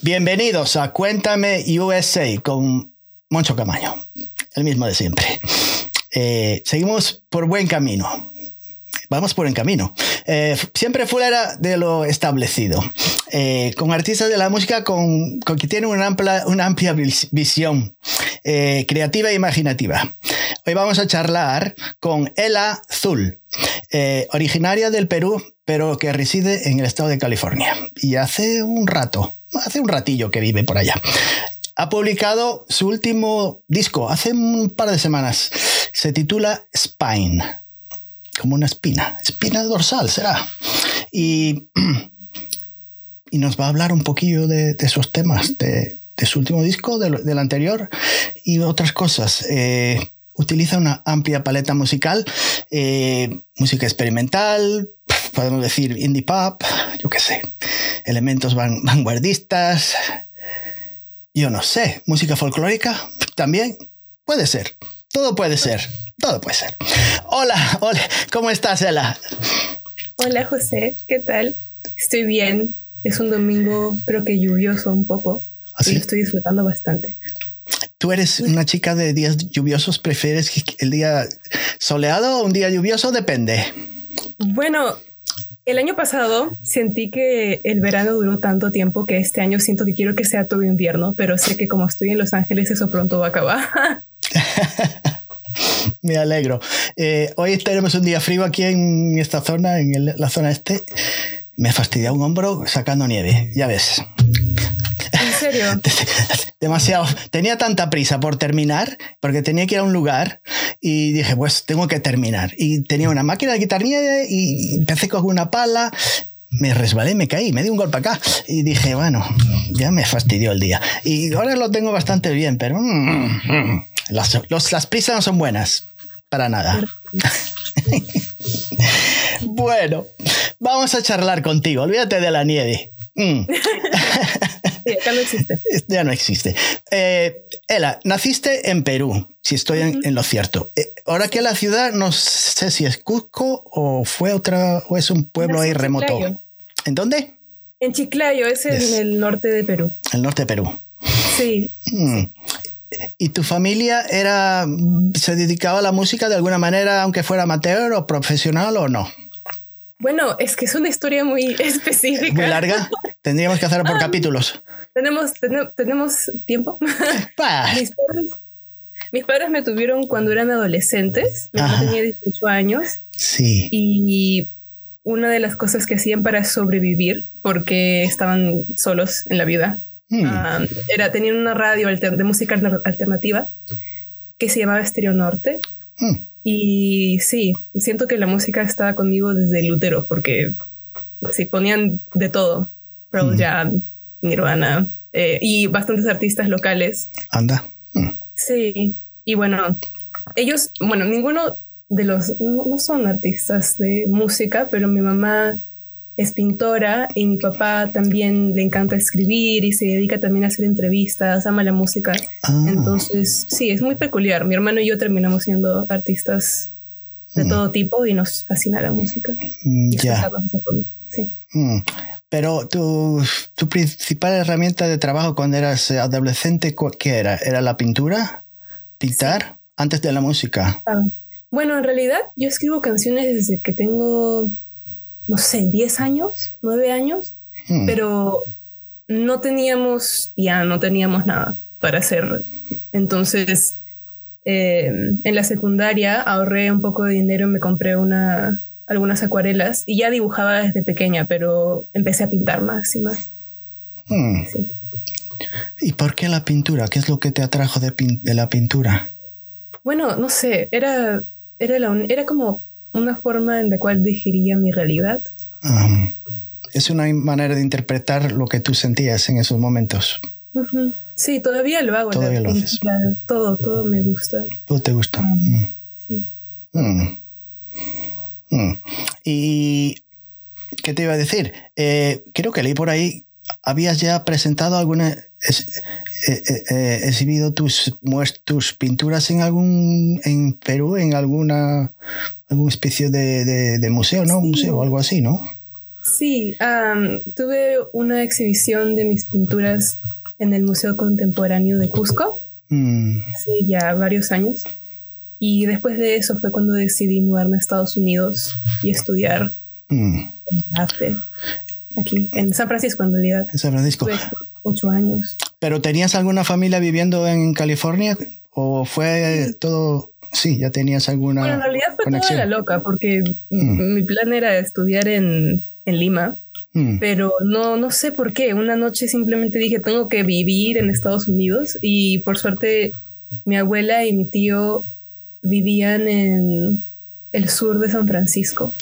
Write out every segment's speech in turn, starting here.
Bienvenidos a Cuéntame USA con Moncho Camaño, el mismo de siempre. Eh, seguimos por buen camino. Vamos por buen camino. Eh, siempre fuera de lo establecido. Eh, con artistas de la música con, con que tienen una amplia, una amplia visión creativa e imaginativa. Hoy vamos a charlar con Ela Zul, originaria del Perú, pero que reside en el estado de California. Y hace un rato, hace un ratillo que vive por allá. Ha publicado su último disco hace un par de semanas. Se titula Spine, como una espina, espina dorsal será. Y, y nos va a hablar un poquillo de, esos temas, de, su último disco, del anterior y otras cosas. Eh, utiliza una amplia paleta musical, eh, música experimental, podemos decir indie pop, yo qué sé, elementos vanguardistas, yo no sé, música folclórica también puede ser, todo puede ser, todo puede ser. Hola, hola, ¿cómo estás, Ela? Hola, José, ¿qué tal? Estoy bien, es un domingo creo que lluvioso un poco ¿Así? ¿Ah, y lo estoy disfrutando bastante. ¿Tú eres una chica de días lluviosos? ¿Prefieres el día soleado o un día lluvioso? Depende. Bueno, el año pasado sentí que el verano duró tanto tiempo que este año siento que quiero que sea todo invierno, pero sé que como estoy en Los Ángeles eso pronto va a acabar. Me alegro. Eh, hoy tenemos un día frío aquí en esta zona, en la zona este. Me fastidia un hombro sacando nieve, ya ves. ¿En serio? Demasiado. Tenía tanta prisa por terminar, porque tenía que ir a un lugar y dije, pues tengo que terminar. Y tenía una máquina de quitar nieve y empecé con una pala. Me resbalé, me caí, me di un golpe acá y dije, bueno, ya me fastidió el día. Y ahora lo tengo bastante bien, pero mm, mm, las, las prisas no son buenas, para nada. bueno, vamos a charlar contigo, olvídate de la nieve. Mm. ya no existe. Ya no existe. Eh, Ela, naciste en Perú, si estoy en, lo cierto. Eh, ahora que la ciudad, no sé si es Cusco o fue otra, o es un pueblo ahí remoto. ¿En dónde? En Chiclayo, es en el norte de Perú. El norte de Perú. Sí. Mm. ¿Y tu familia era, se dedicaba a la música de alguna manera, aunque fuera amateur o profesional o no? Bueno, es que es una historia muy específica. Muy larga. Tendríamos que hacerlo por ah, capítulos. Tenemos, tenemos tiempo. mis, padres, me tuvieron cuando eran adolescentes. Mi mamá tenía 18 años. Sí. Y una de las cosas que hacían para sobrevivir, porque estaban solos en la vida, hmm. ah, era tenían una radio de música alternativa que se llamaba Estéreo Norte. Hmm. Y sí, siento que la música estaba conmigo desde el útero, porque sí, ponían de todo. Pearl Jam, Nirvana eh, y bastantes artistas locales. Anda. Mm. Sí, y bueno, ellos, bueno, ninguno de los, no, son artistas de música, pero mi mamá es pintora y mi papá también le encanta escribir y se dedica también a hacer entrevistas, ama la música. Ah. Entonces, sí, es muy peculiar. Mi hermano y yo terminamos siendo artistas de mm. todo tipo y nos fascina la música. Mm, ya. Sí. Pero tu, tu, principal herramienta de trabajo cuando eras adolescente, ¿qué era? ¿Era la pintura? ¿Pintar? Antes de la música. Ah, bueno, en realidad yo escribo canciones desde que tengo, no sé, 10 años, 9 años, hmm. pero no teníamos ya no teníamos nada para hacer. Entonces, eh, en la secundaria ahorré un poco de dinero y me compré una, algunas acuarelas y ya dibujaba desde pequeña, pero empecé a pintar más y más. Hmm. ¿Y por qué la pintura? ¿Qué es lo que te atrajo de, la pintura? Bueno, no sé, era, era, era como una forma en la cual digería mi realidad. es una manera de interpretar lo que tú sentías en esos momentos. Sí, todavía lo hago. Todavía lo haces. Todo, todo me gusta. Todo te gusta. Sí. Mm. Mm. Y, ¿qué te iba a decir? Eh, creo que leí por ahí, habías ya presentado alguna, eh, eh, exhibido tus, tus pinturas en algún, en Perú, en alguna, algún especie de, museo, ¿no? Un museo o algo así, ¿no? Sí, tuve una exhibición de mis pinturas en el Museo Contemporáneo de Cusco mm. hace ya varios años. Y después de eso fue cuando decidí mudarme a Estados Unidos y estudiar mm. arte aquí en San Francisco, en realidad. En San Francisco. ocho años. ¿Pero tenías alguna familia viviendo en California o fue todo Sí, ya tenías alguna. Bueno, en realidad fue toda la loca, porque mm. mi plan era estudiar en, en Lima, mm. pero no, no sé por qué. Una noche simplemente dije, tengo que vivir en Estados Unidos y por suerte mi abuela y mi tío vivían en el sur de San Francisco.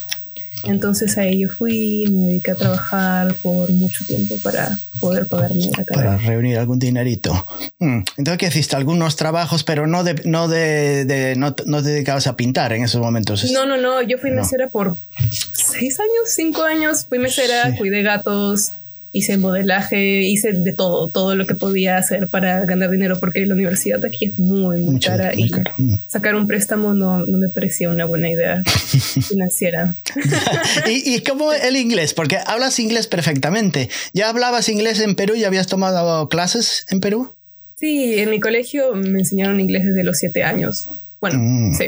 Entonces ahí yo fui, me dediqué a trabajar por mucho tiempo para poder pagarme la carrera. Para reunir algún dinerito. Hmm. Entonces, ¿qué hiciste? Algunos trabajos, pero no de, no de, no, no, te dedicabas a pintar en esos momentos. No, no, no. Yo fui mesera por seis años, cinco años. Fui mesera, cuidé gatos, hice modelaje, hice de todo, todo lo que podía hacer para ganar dinero, porque la universidad aquí es muy, muy cara y mm. sacar un préstamo no, no, me parecía una buena idea financiera. ¿Y, ¿Y cómo el inglés? Porque hablas inglés perfectamente. ¿Ya hablabas inglés en Perú? ¿Ya habías tomado clases en Perú? Sí, en mi colegio me enseñaron inglés desde los siete años. Bueno, mm. sí.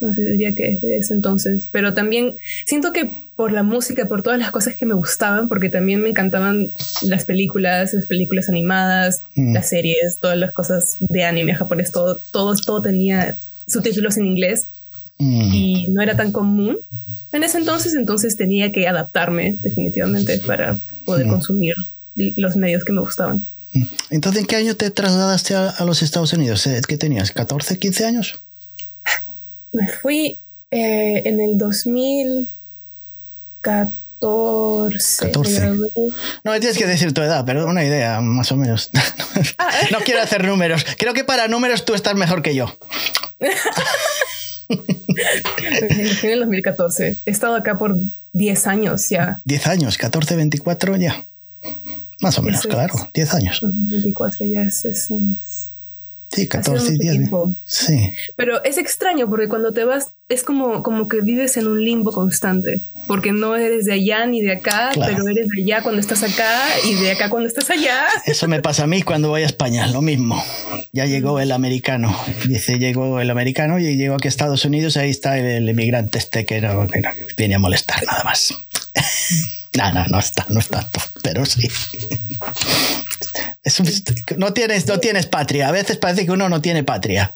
No sé, diría que desde ese entonces. Pero también siento que por la música, por todas las cosas que me gustaban, porque también me encantaban las películas, las películas animadas, mm. las series, todas las cosas de anime japonés, todo, todo, todo tenía subtítulos en inglés mm. y no era tan común en ese entonces, entonces tenía que adaptarme definitivamente para poder mm. consumir los medios que me gustaban. Entonces, ¿en qué año te trasladaste a, a los Estados Unidos? Eh, ¿Qué tenías? ¿14, 15 años? Me fui eh, en el 2000. 14. 14. No me tienes que decir tu edad, pero una idea, más o menos. Ah. no quiero hacer números. Creo que para números tú estás mejor que yo. en el 2014. He estado acá por 10 años ya. 10 años, 14, 24 ya. Más o menos, claro, 10 años. 24 ya es, es, Sí, 14 días. Sí. Pero es extraño porque cuando te vas es como, como que vives en un limbo constante, porque no eres de allá ni de acá, pero eres de allá cuando estás acá y de acá cuando estás allá. Eso me pasa a mí cuando voy a España, lo mismo. Ya llegó el americano, dice, llegó el americano y llegó aquí a Estados Unidos, ahí está el, inmigrante este que no, que no viene a molestar nada más. no, no, no está, no es tanto, pero sí no, tienes, no tienes patria. A veces parece que uno no tiene patria.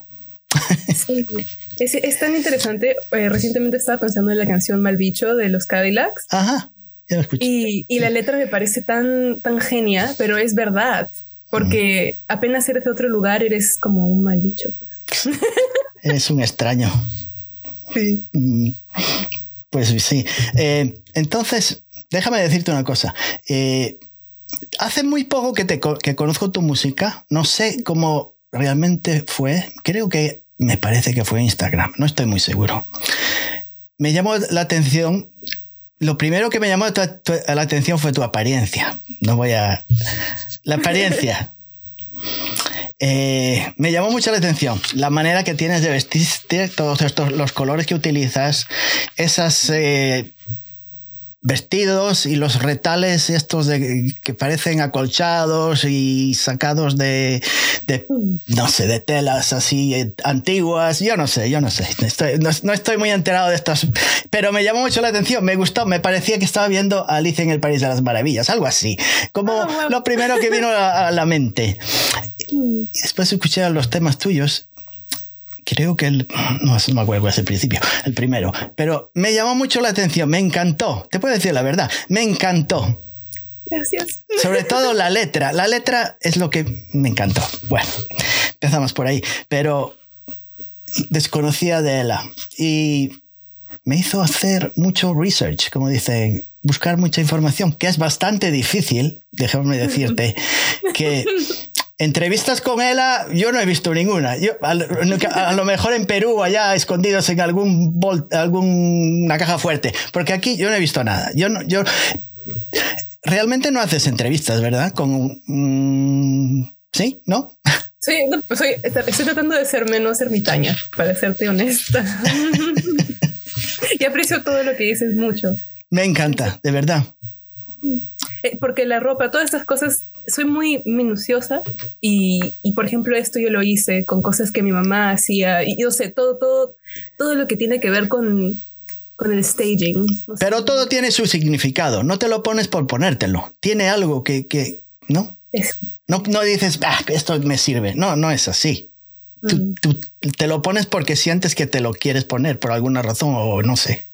Es, tan interesante. Eh, recientemente estaba pensando en la canción Malbicho de los Cadillacs. Ajá, ya lo escuché. Y, la letra me parece tan, tan genia, pero es verdad. Porque apenas eres de otro lugar, eres como un mal bicho. Pues. eres un extraño. Sí. Mm, pues sí. Eh, entonces, déjame decirte una cosa. Eh, hace muy poco que, te, que conozco tu música. No sé cómo realmente fue. Creo que me parece que fue Instagram. No estoy muy seguro. Me llamó la atención. Lo primero que me llamó la atención fue tu apariencia. No voy a. La apariencia. Eh, me llamó mucho la atención la manera que tienes de vestirte, todos estos, los colores que utilizas, esas eh, vestidos y los retales estos de, que parecen acolchados y sacados de, no sé, de telas así eh, antiguas. Yo no sé, yo no sé. no, estoy muy enterado de estas, pero me llamó mucho la atención, me gustó, me parecía que estaba viendo Alicia en el País de las Maravillas, algo así, como ah, lo primero que vino a, a la mente. Y después escuché los temas tuyos creo que el, no, me acuerdo es el principio, el primero, pero me llamó mucho la atención, me encantó, te puedo decir la verdad, me encantó. Gracias. Sobre todo la letra, la letra es lo que me encantó. Bueno, empezamos por ahí, pero desconocía de ella y me hizo hacer mucho research, como dicen, buscar mucha información, que es bastante difícil, déjame decirte, que Entrevistas con ella, yo no he visto ninguna. Yo, a, lo mejor en Perú, allá escondidos en algún alguna caja fuerte, porque aquí yo no he visto nada. Yo no, yo realmente no haces entrevistas, ¿verdad? Con sí, ¿no? Sí, pues estoy tratando de ser menos ermitaña, para serte honesta. y aprecio todo lo que dices mucho. Me encanta, de verdad. Eh, porque la ropa, todas estas cosas, soy muy minuciosa y, y, por ejemplo esto yo lo hice con cosas que mi mamá hacía y yo sé, todo, todo, todo lo que tiene que ver con, con el staging. No Pero sé. todo tiene su significado, no te lo pones por ponértelo, tiene algo que, que ¿no? Es, No, no dices, ah, esto me sirve. No, no es así. Tú, Mm. tú te lo pones porque sientes que te lo quieres poner por alguna razón o no sé.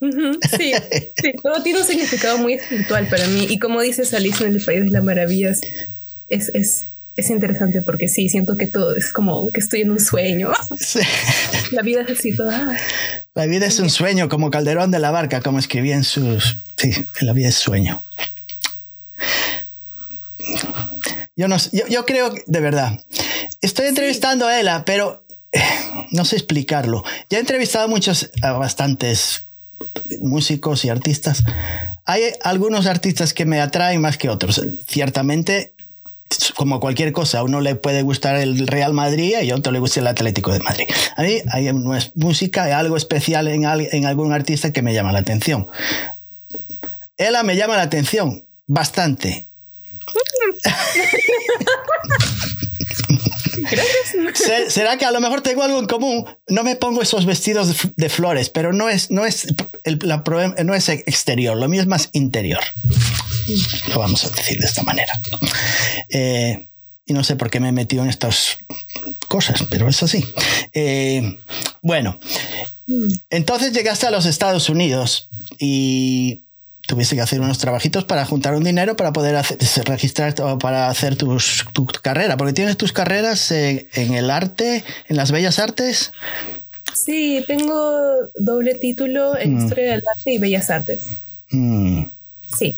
Sí, sí, todo tiene un significado muy espiritual para mí. Y como dices Alice en el País de las Maravillas, es, es, es interesante porque sí, siento que todo es como que estoy en un sueño. Sí. La vida es así toda. La vida es un sueño, como Calderón de la Barca, como escribía en sus... Sí, la vida es sueño. Yo, no, yo, yo creo, que, de verdad, estoy entrevistando a Ela, pero eh, no sé explicarlo. Ya he entrevistado a muchos, a bastantes músicos y artistas. Hay algunos artistas que me atraen más que otros. Ciertamente, como cualquier cosa, a uno le puede gustar el Real Madrid y a otro le gusta el Atlético de Madrid. A mí hay música, hay algo especial en, en algún artista que me llama la atención. Ella me llama la atención bastante. ¿Será que a lo mejor tengo algo en común? No me pongo esos vestidos de flores, pero no es, no es, el, no es exterior, lo mío es más interior. Lo vamos a decir de esta manera. Eh, y no sé por qué me he metido en estas cosas, pero es así. Eh, bueno, entonces llegaste a los Estados Unidos y tuviste que hacer unos trabajitos para juntar un dinero para poder hacer, registrar o para hacer tus, tu carrera, porque tienes tus carreras en, en el arte, en las bellas artes. Sí, tengo doble título en Mm. Historia del Arte y Bellas Artes. Mm, Sí.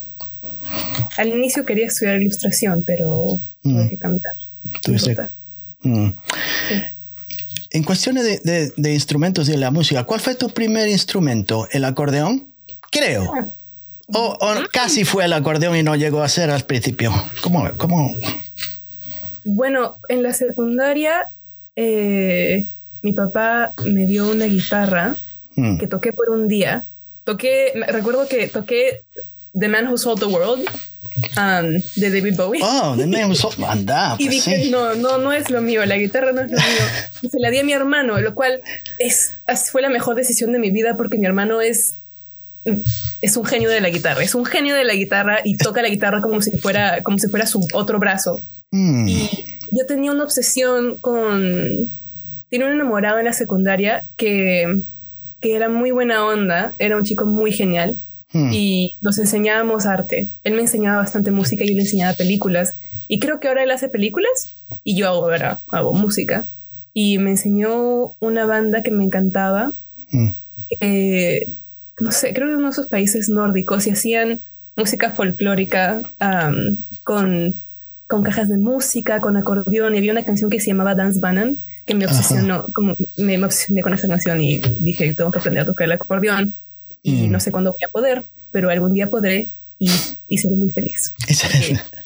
Al inicio quería estudiar ilustración, pero Mm. tuve que cambiar. Tuviste- mm. Sí. En cuestiones de, de- de instrumentos y de la música, ¿cuál fue tu primer instrumento? ¿El acordeón? Creo. O, o casi fue el acordeón y no llegó a ser al principio. ¿Cómo? cómo? Bueno, en la secundaria eh, mi papá me dio una guitarra Mm. que toqué por un día. Toqué, recuerdo que toqué The Man Who Sold the World um, de David Bowie. Oh, de usó. Anda, Y pues dije, sí. no, no, no es lo mío, la guitarra no es lo mío. Y se la di a mi hermano, lo cual es- fue la mejor decisión de mi vida porque mi hermano es, es un genio de la guitarra, es un genio de la guitarra y toca la guitarra como si fuera, como si fuera su otro brazo. Mm. Y yo tenía una obsesión con... Tiene un enamorado en la secundaria que, que era muy buena onda, era un chico muy genial Mm. y nos enseñábamos arte. Él me enseñaba bastante música y yo le enseñaba películas. Y creo que ahora él hace películas y yo hago, ahora hago música. Y me enseñó una banda que me encantaba. Mm. eh, no sé, creo que uno de esos países nórdicos y hacían música folclórica am, con, con cajas de música, con acordeón. Y había una canción que se llamaba Dance Bannon que me Ajá. obsesionó, como me, me obsesioné con esa canción y dije, tengo que aprender a tocar el acordeón y Mm. no sé cuándo voy a poder, pero algún día podré y, y seré muy feliz.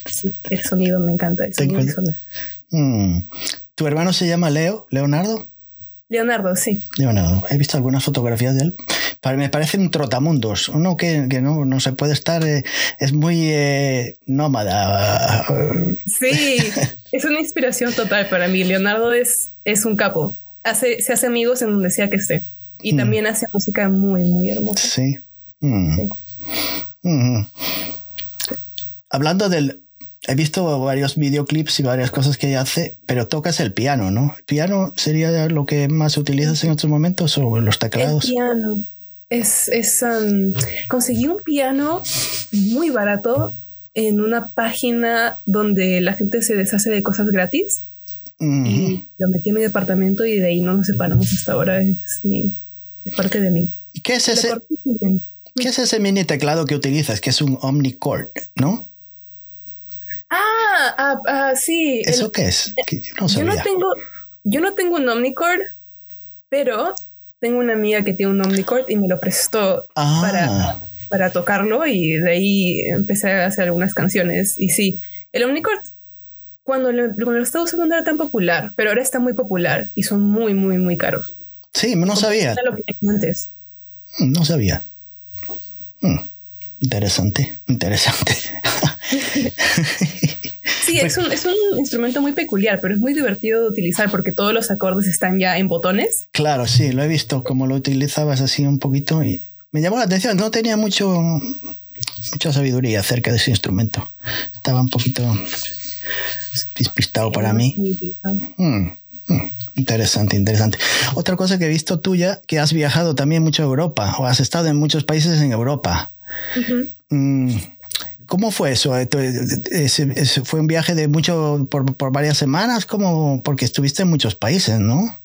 Sí, el sonido me encanta, el sonido sonido. Mm. ¿Tu hermano se llama Leo? ¿Leonardo? Leonardo, sí. Leonardo. He visto algunas fotografías de él. Me parece un trotamundos. Uno que, que no, no se puede estar. eh, es muy eh, nómada. Sí, es una inspiración total para mí. Leonardo es, es un capo. Hace, se hace amigos en donde sea que esté. Y Mm. también hace música muy, muy hermosa. Sí. Mm. Sí. Mm. Hablando del. He visto varios videoclips y varias cosas que ella hace, pero tocas el piano, ¿no? ¿El piano sería lo que más utilizas en otros momentos o los El teclados? piano. Es, es, um, conseguí un piano muy barato en una página donde la gente se deshace de cosas gratis. Mm. y lo metí en mi departamento y de ahí no nos separamos hasta ahora. Es, mi, es parte de mí. ¿Y qué es, ese, qué es ese mini teclado que utilizas? Que es un Omnichord, ¿no? Ah, ah, ah, sí. el- ¿Eso qué es? Que yo no yo no sabía. tengo, yo no tengo un Omnicord, pero tengo una amiga que tiene un Omnicord y me lo prestó Ah, para, para tocarlo y de ahí empecé a hacer algunas canciones. Y sí, el Omnicord cuando lo, cuando lo estaba usando no era tan popular, pero ahora está muy popular y son muy, muy, muy caros. sí, no sabía. Lo que antes. Mm, No sabía. Hmm, interesante, interesante. Sí, es un, es un instrumento muy peculiar, pero es muy divertido de utilizar porque todos los acordes están ya en botones. Claro, sí, lo he visto como lo utilizabas así un poquito y me llamó la atención. No tenía mucho, mucha sabiduría acerca de ese instrumento. Estaba un poquito despistado para mí. Hmm, hmm, interesante, interesante. Otra cosa que he visto tuya, que has viajado también mucho a Europa o has estado en muchos países en Europa. Mm, ¿Cómo fue eso? ¿Ese, fue un viaje de mucho por, por, varias semanas? ¿Cómo? Porque estuviste en muchos países, ¿no?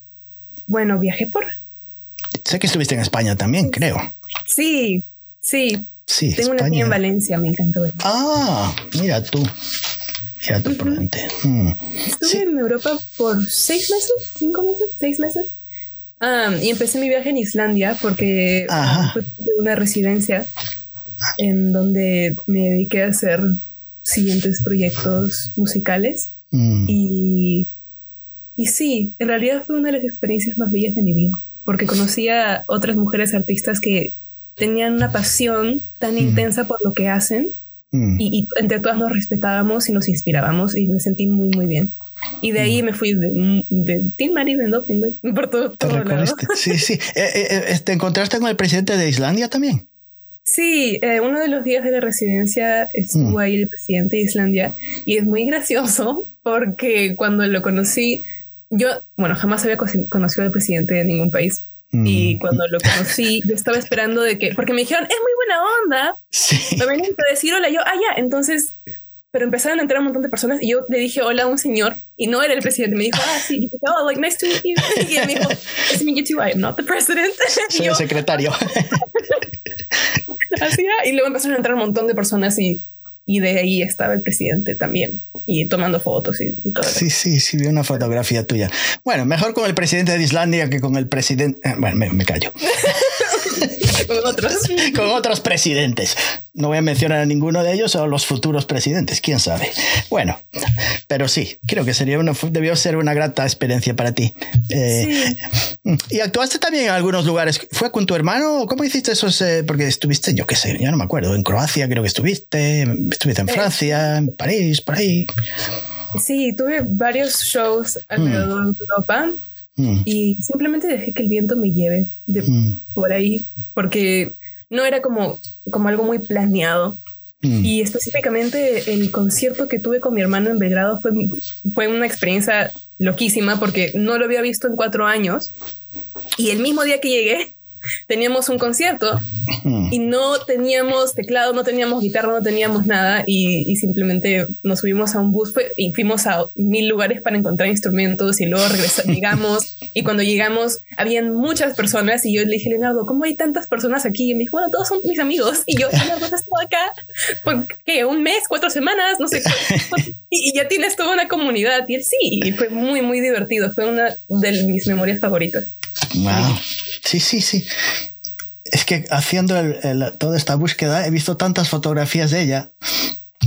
Bueno, viajé por. Sé que estuviste en España también, creo. Sí, sí. Sí. Tengo una tía en Valencia, me encantó. Ah, mira tú. Mira tú por delante. Mm. Estuve en Europa por seis meses, cinco meses, seis meses. y empecé mi viaje en Islandia porque fue una residencia en donde me dediqué a hacer siguientes proyectos musicales. Mm. Y, y sí, en realidad fue una de las experiencias más bellas de mi vida, porque conocí a otras mujeres artistas que tenían una pasión tan mm. intensa por lo que hacen mm. y, entre todas nos respetábamos y nos inspirábamos y me sentí muy, muy bien. Y de ahí me fui de, de Team Mari de Doping, por todo, todo lado. Sí, sí. Eh, eh, eh, ¿Te encontraste con el presidente de Islandia también? Sí, eh, uno de los días de la residencia estuvo mm. ahí el presidente de Islandia y es muy gracioso porque cuando lo conocí, yo, bueno, jamás había conocido al presidente de ningún país. Y mm. cuando lo conocí, yo estaba esperando de que, porque me dijeron, es muy buena onda. Sí. Me venían a decir hola, yo, ah, ya, entonces, pero empezaron a entrar un montón de personas y yo le dije hola a un señor y no era el presidente. Me dijo, ah, sí, y dije, oh, like, nice to meet you. Y él me dijo, nice to meet you too, I am not the president. Soy el secretario. Y luego empezaron a entrar un montón de personas y, y de ahí estaba el presidente también y tomando fotos y, todo. Sí, sí, sí, vi una fotografía tuya. Bueno, mejor con el presidente de Islandia que con el presidente. Eh, bueno, me, me callo. con otros. con otros presidentes. No voy a mencionar a ninguno de ellos o los futuros presidentes, quién sabe. Bueno, pero sí, creo que sería una, debió ser una grata experiencia para ti. Eh, y actuaste también en algunos lugares. ¿Fue con tu hermano? ¿Cómo hiciste eso? Eh, porque estuviste, yo qué sé, ya no me acuerdo. En Croacia creo que estuviste, estuviste en Francia, en París, por ahí. Sí, tuve varios shows alrededor de Europa. Mm. Y simplemente dejé que el viento me lleve de mm. por ahí, porque no era como, como algo muy planeado. Mm. Y específicamente el concierto que tuve con mi hermano en Belgrado fue, fue una experiencia loquísima porque no lo había visto en cuatro años. Y el mismo día que llegué, teníamos un concierto y no teníamos teclado, no teníamos guitarra, no teníamos nada y, simplemente nos subimos a un bus y fuimos a mil lugares para encontrar instrumentos y luego regresamos, llegamos y cuando llegamos habían muchas personas y yo le dije, Leonardo, ¿cómo hay tantas personas aquí? Y me dijo, bueno, todos son mis amigos. Y yo, Leonardo, has estado acá por qué, un mes, cuatro semanas, no sé, y, ya tienes toda una comunidad y él sí, y fue muy, muy divertido, fue una de mis memorias favoritas. Wow. Sí, sí, sí. Es que haciendo toda esta búsqueda he visto tantas fotografías de ella.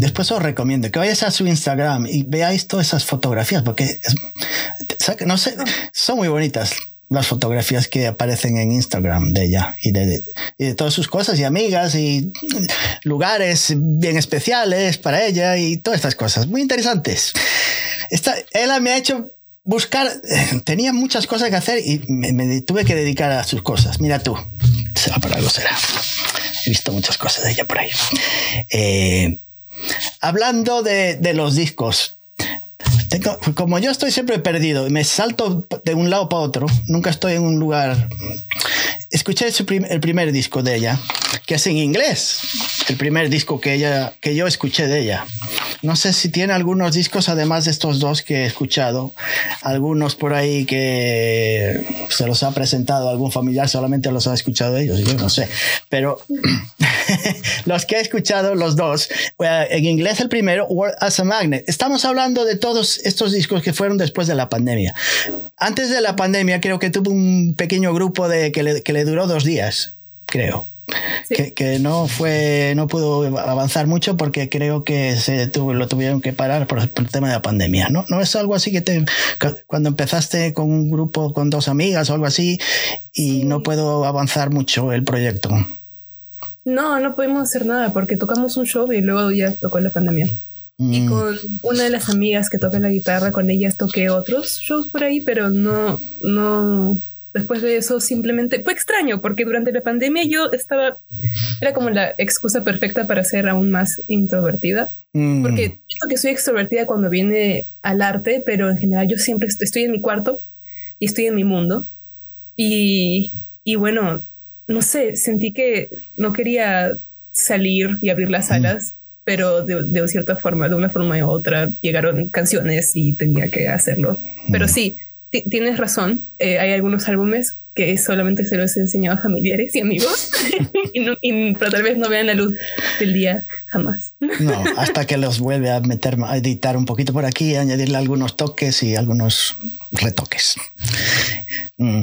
Después os recomiendo que vayáis a su Instagram y veáis todas esas fotografías porque no sé, son muy bonitas las fotografías que aparecen en Instagram de ella y de, todas sus cosas y amigas y lugares bien especiales para ella y todas estas cosas muy interesantes. Esta, ella me ha hecho buscar, eh, tenía muchas cosas que hacer y me, tuve que dedicar a sus cosas. Mira tú, será para algo será. He visto muchas cosas de ella por ahí. Eh, hablando de, de, los discos, como yo estoy siempre perdido, me salto de un lado para otro, nunca estoy en un lugar. Escuché el primer disco de ella, que es en inglés, el primer disco que, ella, que yo escuché de ella. No sé si tiene algunos discos, además de estos dos que he escuchado, algunos por ahí que se los ha presentado algún familiar, solamente los ha escuchado ellos, yo no sé. Pero los que he escuchado, los dos, eh, en inglés el primero, World as a Magnet. Estamos hablando de todos estos discos que fueron después de la pandemia. Antes de la pandemia creo que tuvo un pequeño grupo de, que, le, que le duró dos días, creo. Que, no fue, no pudo avanzar mucho porque creo que se lo tuvieron que parar por, el tema de la pandemia. ¿no? no es algo así que te, cuando empezaste con un grupo con dos amigas o algo así y no puedo avanzar mucho el proyecto. No, no pudimos hacer nada porque tocamos un show y luego ya tocó la pandemia. Y Mm. con una de las amigas que toca la guitarra, con ellas toqué otros shows por ahí, pero no, no. Después de eso simplemente fue extraño porque durante la pandemia yo estaba, era como la excusa perfecta para ser aún más introvertida. Mm. Porque siento que soy extrovertida cuando viene al arte, pero en general yo siempre est- estoy en mi cuarto y estoy en mi mundo. Y, y bueno, no sé, sentí que no quería salir y abrir las alas, pero de, de cierta forma, de una forma u otra, llegaron canciones y tenía que hacerlo. Pero sí, ti- tienes razón, eh, hay algunos álbumes que solamente se los he enseñado a familiares y amigos, y no- y- pero tal vez no vean la luz del día jamás. No, hasta que los vuelve a meter, a editar un poquito por aquí, añadirle algunos toques y algunos retoques. Mm.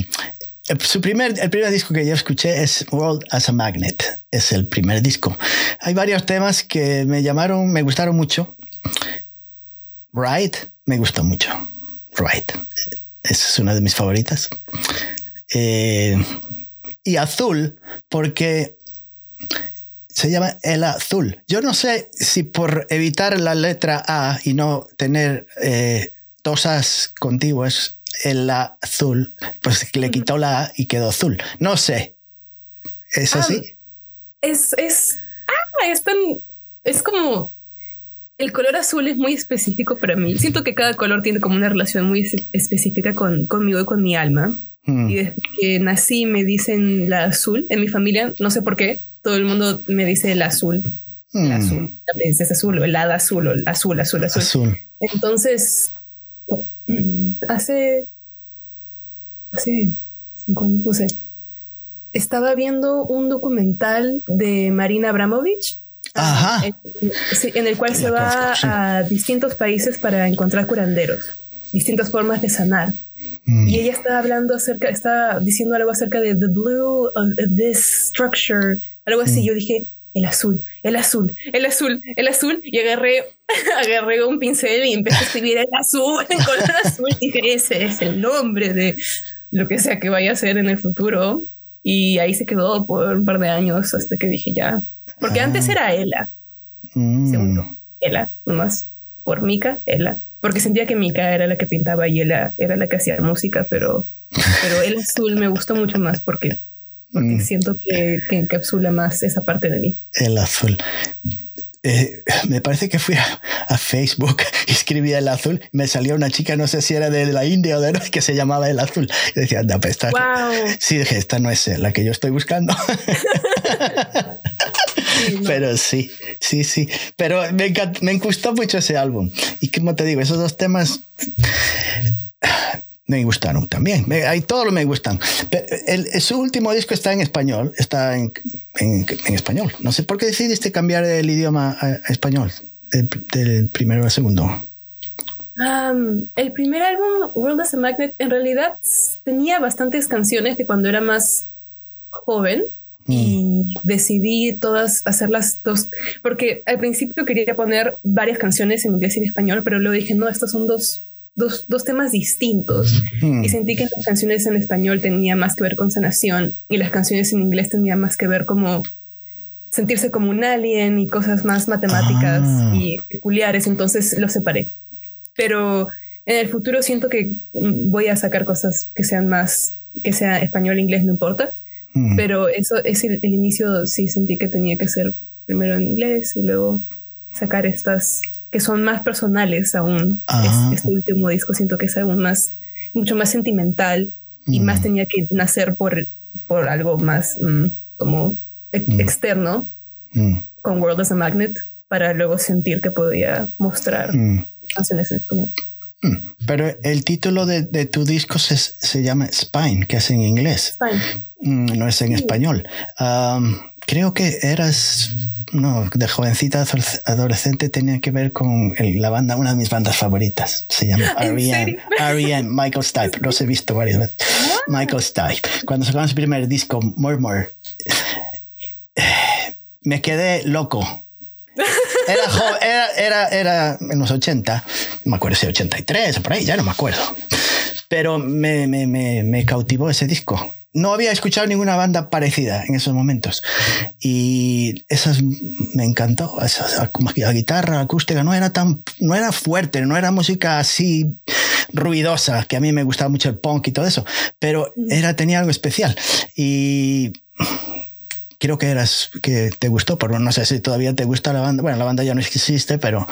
Eh, Su primer, el primer disco que yo escuché es World as a Magnet. Es el primer disco. Hay varios temas que me llamaron, me gustaron mucho. Right, me gustó mucho. Right. Esa es una de mis favoritas. Eh, y Azul, porque se llama El Azul. Yo no sé si por evitar la letra A y no tener eh, contiguas, el azul, pues le quitó la A y quedó azul. No sé. ¿Es Ah, así? Es, es, ah, es tan, es como, el color azul es muy específico para mí. Siento que cada color tiene como una relación muy es- específica con, conmigo y con mi alma. Mm. Y desde que nací me dicen la azul. En mi familia, no sé por qué, todo el mundo me dice el azul. El Mm. azul, la princesa azul o el hada azul o el azul, azul, azul. Azul. Entonces, hace, hace cinco años, no sé, estaba viendo un documental de Marina Abramovich. Ajá. En, en el cual se va conozco, sí. a distintos países para encontrar curanderos, distintas formas de sanar. Mm. Y ella está hablando acerca, está diciendo algo acerca de the blue of this structure, algo así. Yo dije, el azul, el azul, el azul, el azul. Y agarré, agarré un pincel y empecé a escribir el azul, el color azul. Y dije, ese es el nombre de lo que sea que vaya a ser en el futuro. Y ahí se quedó por un par de años hasta que dije ya. Porque Ah. antes era Ela, Mm. segundo. Ela, nomás. Por Mika, Ela. Porque sentía que Mika era la que pintaba y Ela era la que hacía música, pero, pero el azul me gustó mucho más porque, porque Mm. siento que, que encapsula más esa parte de mí. El azul. Eh, me parece que fui a, a Facebook y escribí el azul. Me salió una chica, no sé si era de la India o de no, que se llamaba el azul. Y decía, anda, pues esta. ¡Wow! Sí, dije, esta no es la que yo estoy buscando. Sí, no. Pero sí, sí, sí. Pero me, encant- me gustó mucho ese álbum. Y como te digo, esos dos temas me gustaron también. Me, hay todos los me gustan. Pero el- su último disco está en español. Está en, en- en español. No sé por qué decidiste cambiar el idioma a, a español. Del, del primero al segundo. Um, el primer álbum, World as a Magnet, en realidad tenía bastantes canciones de cuando era más joven y decidí todas hacerlas dos, porque al principio quería poner varias canciones en inglés y en español, pero luego dije, no, estos son dos, dos, dos temas distintos. Mm. Y sentí que las canciones en español tenía más que ver con sanación y las canciones en inglés tenían más que ver como sentirse como un alien y cosas más matemáticas Ah. y peculiares, entonces los separé. Pero en el futuro siento que voy a sacar cosas que sean más, que sea español, inglés, no importa. Mm. Pero eso es el, el inicio, sí sentí que tenía que ser primero en inglés y luego sacar estas que son más personales aún. Ah. Es- este último disco siento que es aún más, mucho más sentimental y Mm. más tenía que nacer por, por algo más mm, como Mm. externo Mm. con World as a Magnet para luego sentir que podía mostrar Mm. canciones en español. Mm. Pero el título de, de tu disco se, se llama Spine, que es en inglés. Mm, no es en español. Am, creo que eras, no, de jovencita adolesc- adolescente tenía que ver con el- la banda, una de mis bandas favoritas. Se llama ¿En R.E.M. R.E.M. Michael Stipe. Los he visto varias veces. Michael Stipe. Cuando sacaron su primer disco, Murmur, me quedé loco. Era, era, era, era en los 80, no me acuerdo si 83 o por ahí, ya no me acuerdo. Pero me, me, me, me cautivó ese disco. No había escuchado ninguna banda parecida en esos momentos. Y esas me encantó. Esa, guitarra acústica no era tan, no era fuerte, no era música así ruidosa, que a mí me gustaba mucho el punk y todo eso, pero era, tenía algo especial. Y creo que eras que te gustó, pero no sé si todavía te gusta la banda. Bueno, la banda ya no existe, pero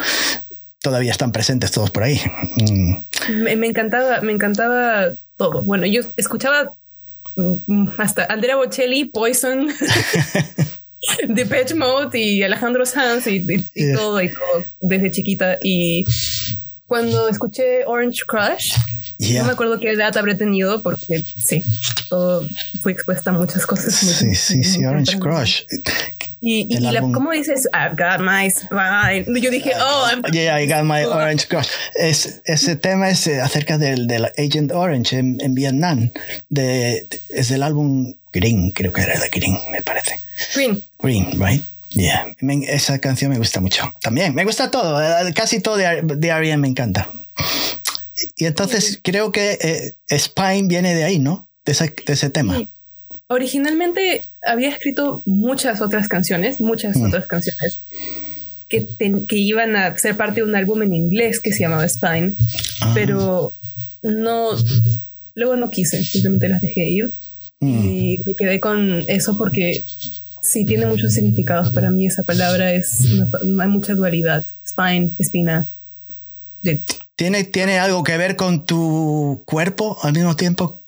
todavía están presentes todos por ahí. Mm. Me, me, encantaba, me encantaba todo. Bueno, yo escuchaba hasta Andrea Bocelli, Poison, Depeche Mode y Alejandro Sanz y, todo y todo desde chiquita. Y cuando escuché Orange Crush, no me acuerdo qué edad habré tenido porque sí, todo fui expuesta a muchas cosas. Sí, sí, sí, Orange Crush. Y, y, la, ¿cómo dices? I've got my spine. Yo dije, oh, I'm... yeah, I got my orange crush. Es, ese tema es acerca del, del Agent Orange en, en Vietnam. De, es del álbum Green, creo que era de Green, me parece. Green. Green, right? Yeah. esa canción me gusta mucho. También, me gusta todo. Eh, casi todo de, de R.E.M. me encanta. Y entonces creo que eh, Spine viene de ahí, ¿no? De ese, de ese tema. Originalmente había escrito muchas otras canciones, muchas mm. otras canciones que, que, iban a ser parte de un álbum en inglés que se llamaba Spine, ah. pero no, luego no quise, simplemente las dejé ir mm. y me quedé con eso porque sí tiene muchos significados para mí. Esa palabra es, hay mucha dualidad, spine, espina. ¿Tiene, ¿Tiene algo que ver con tu cuerpo al mismo tiempo?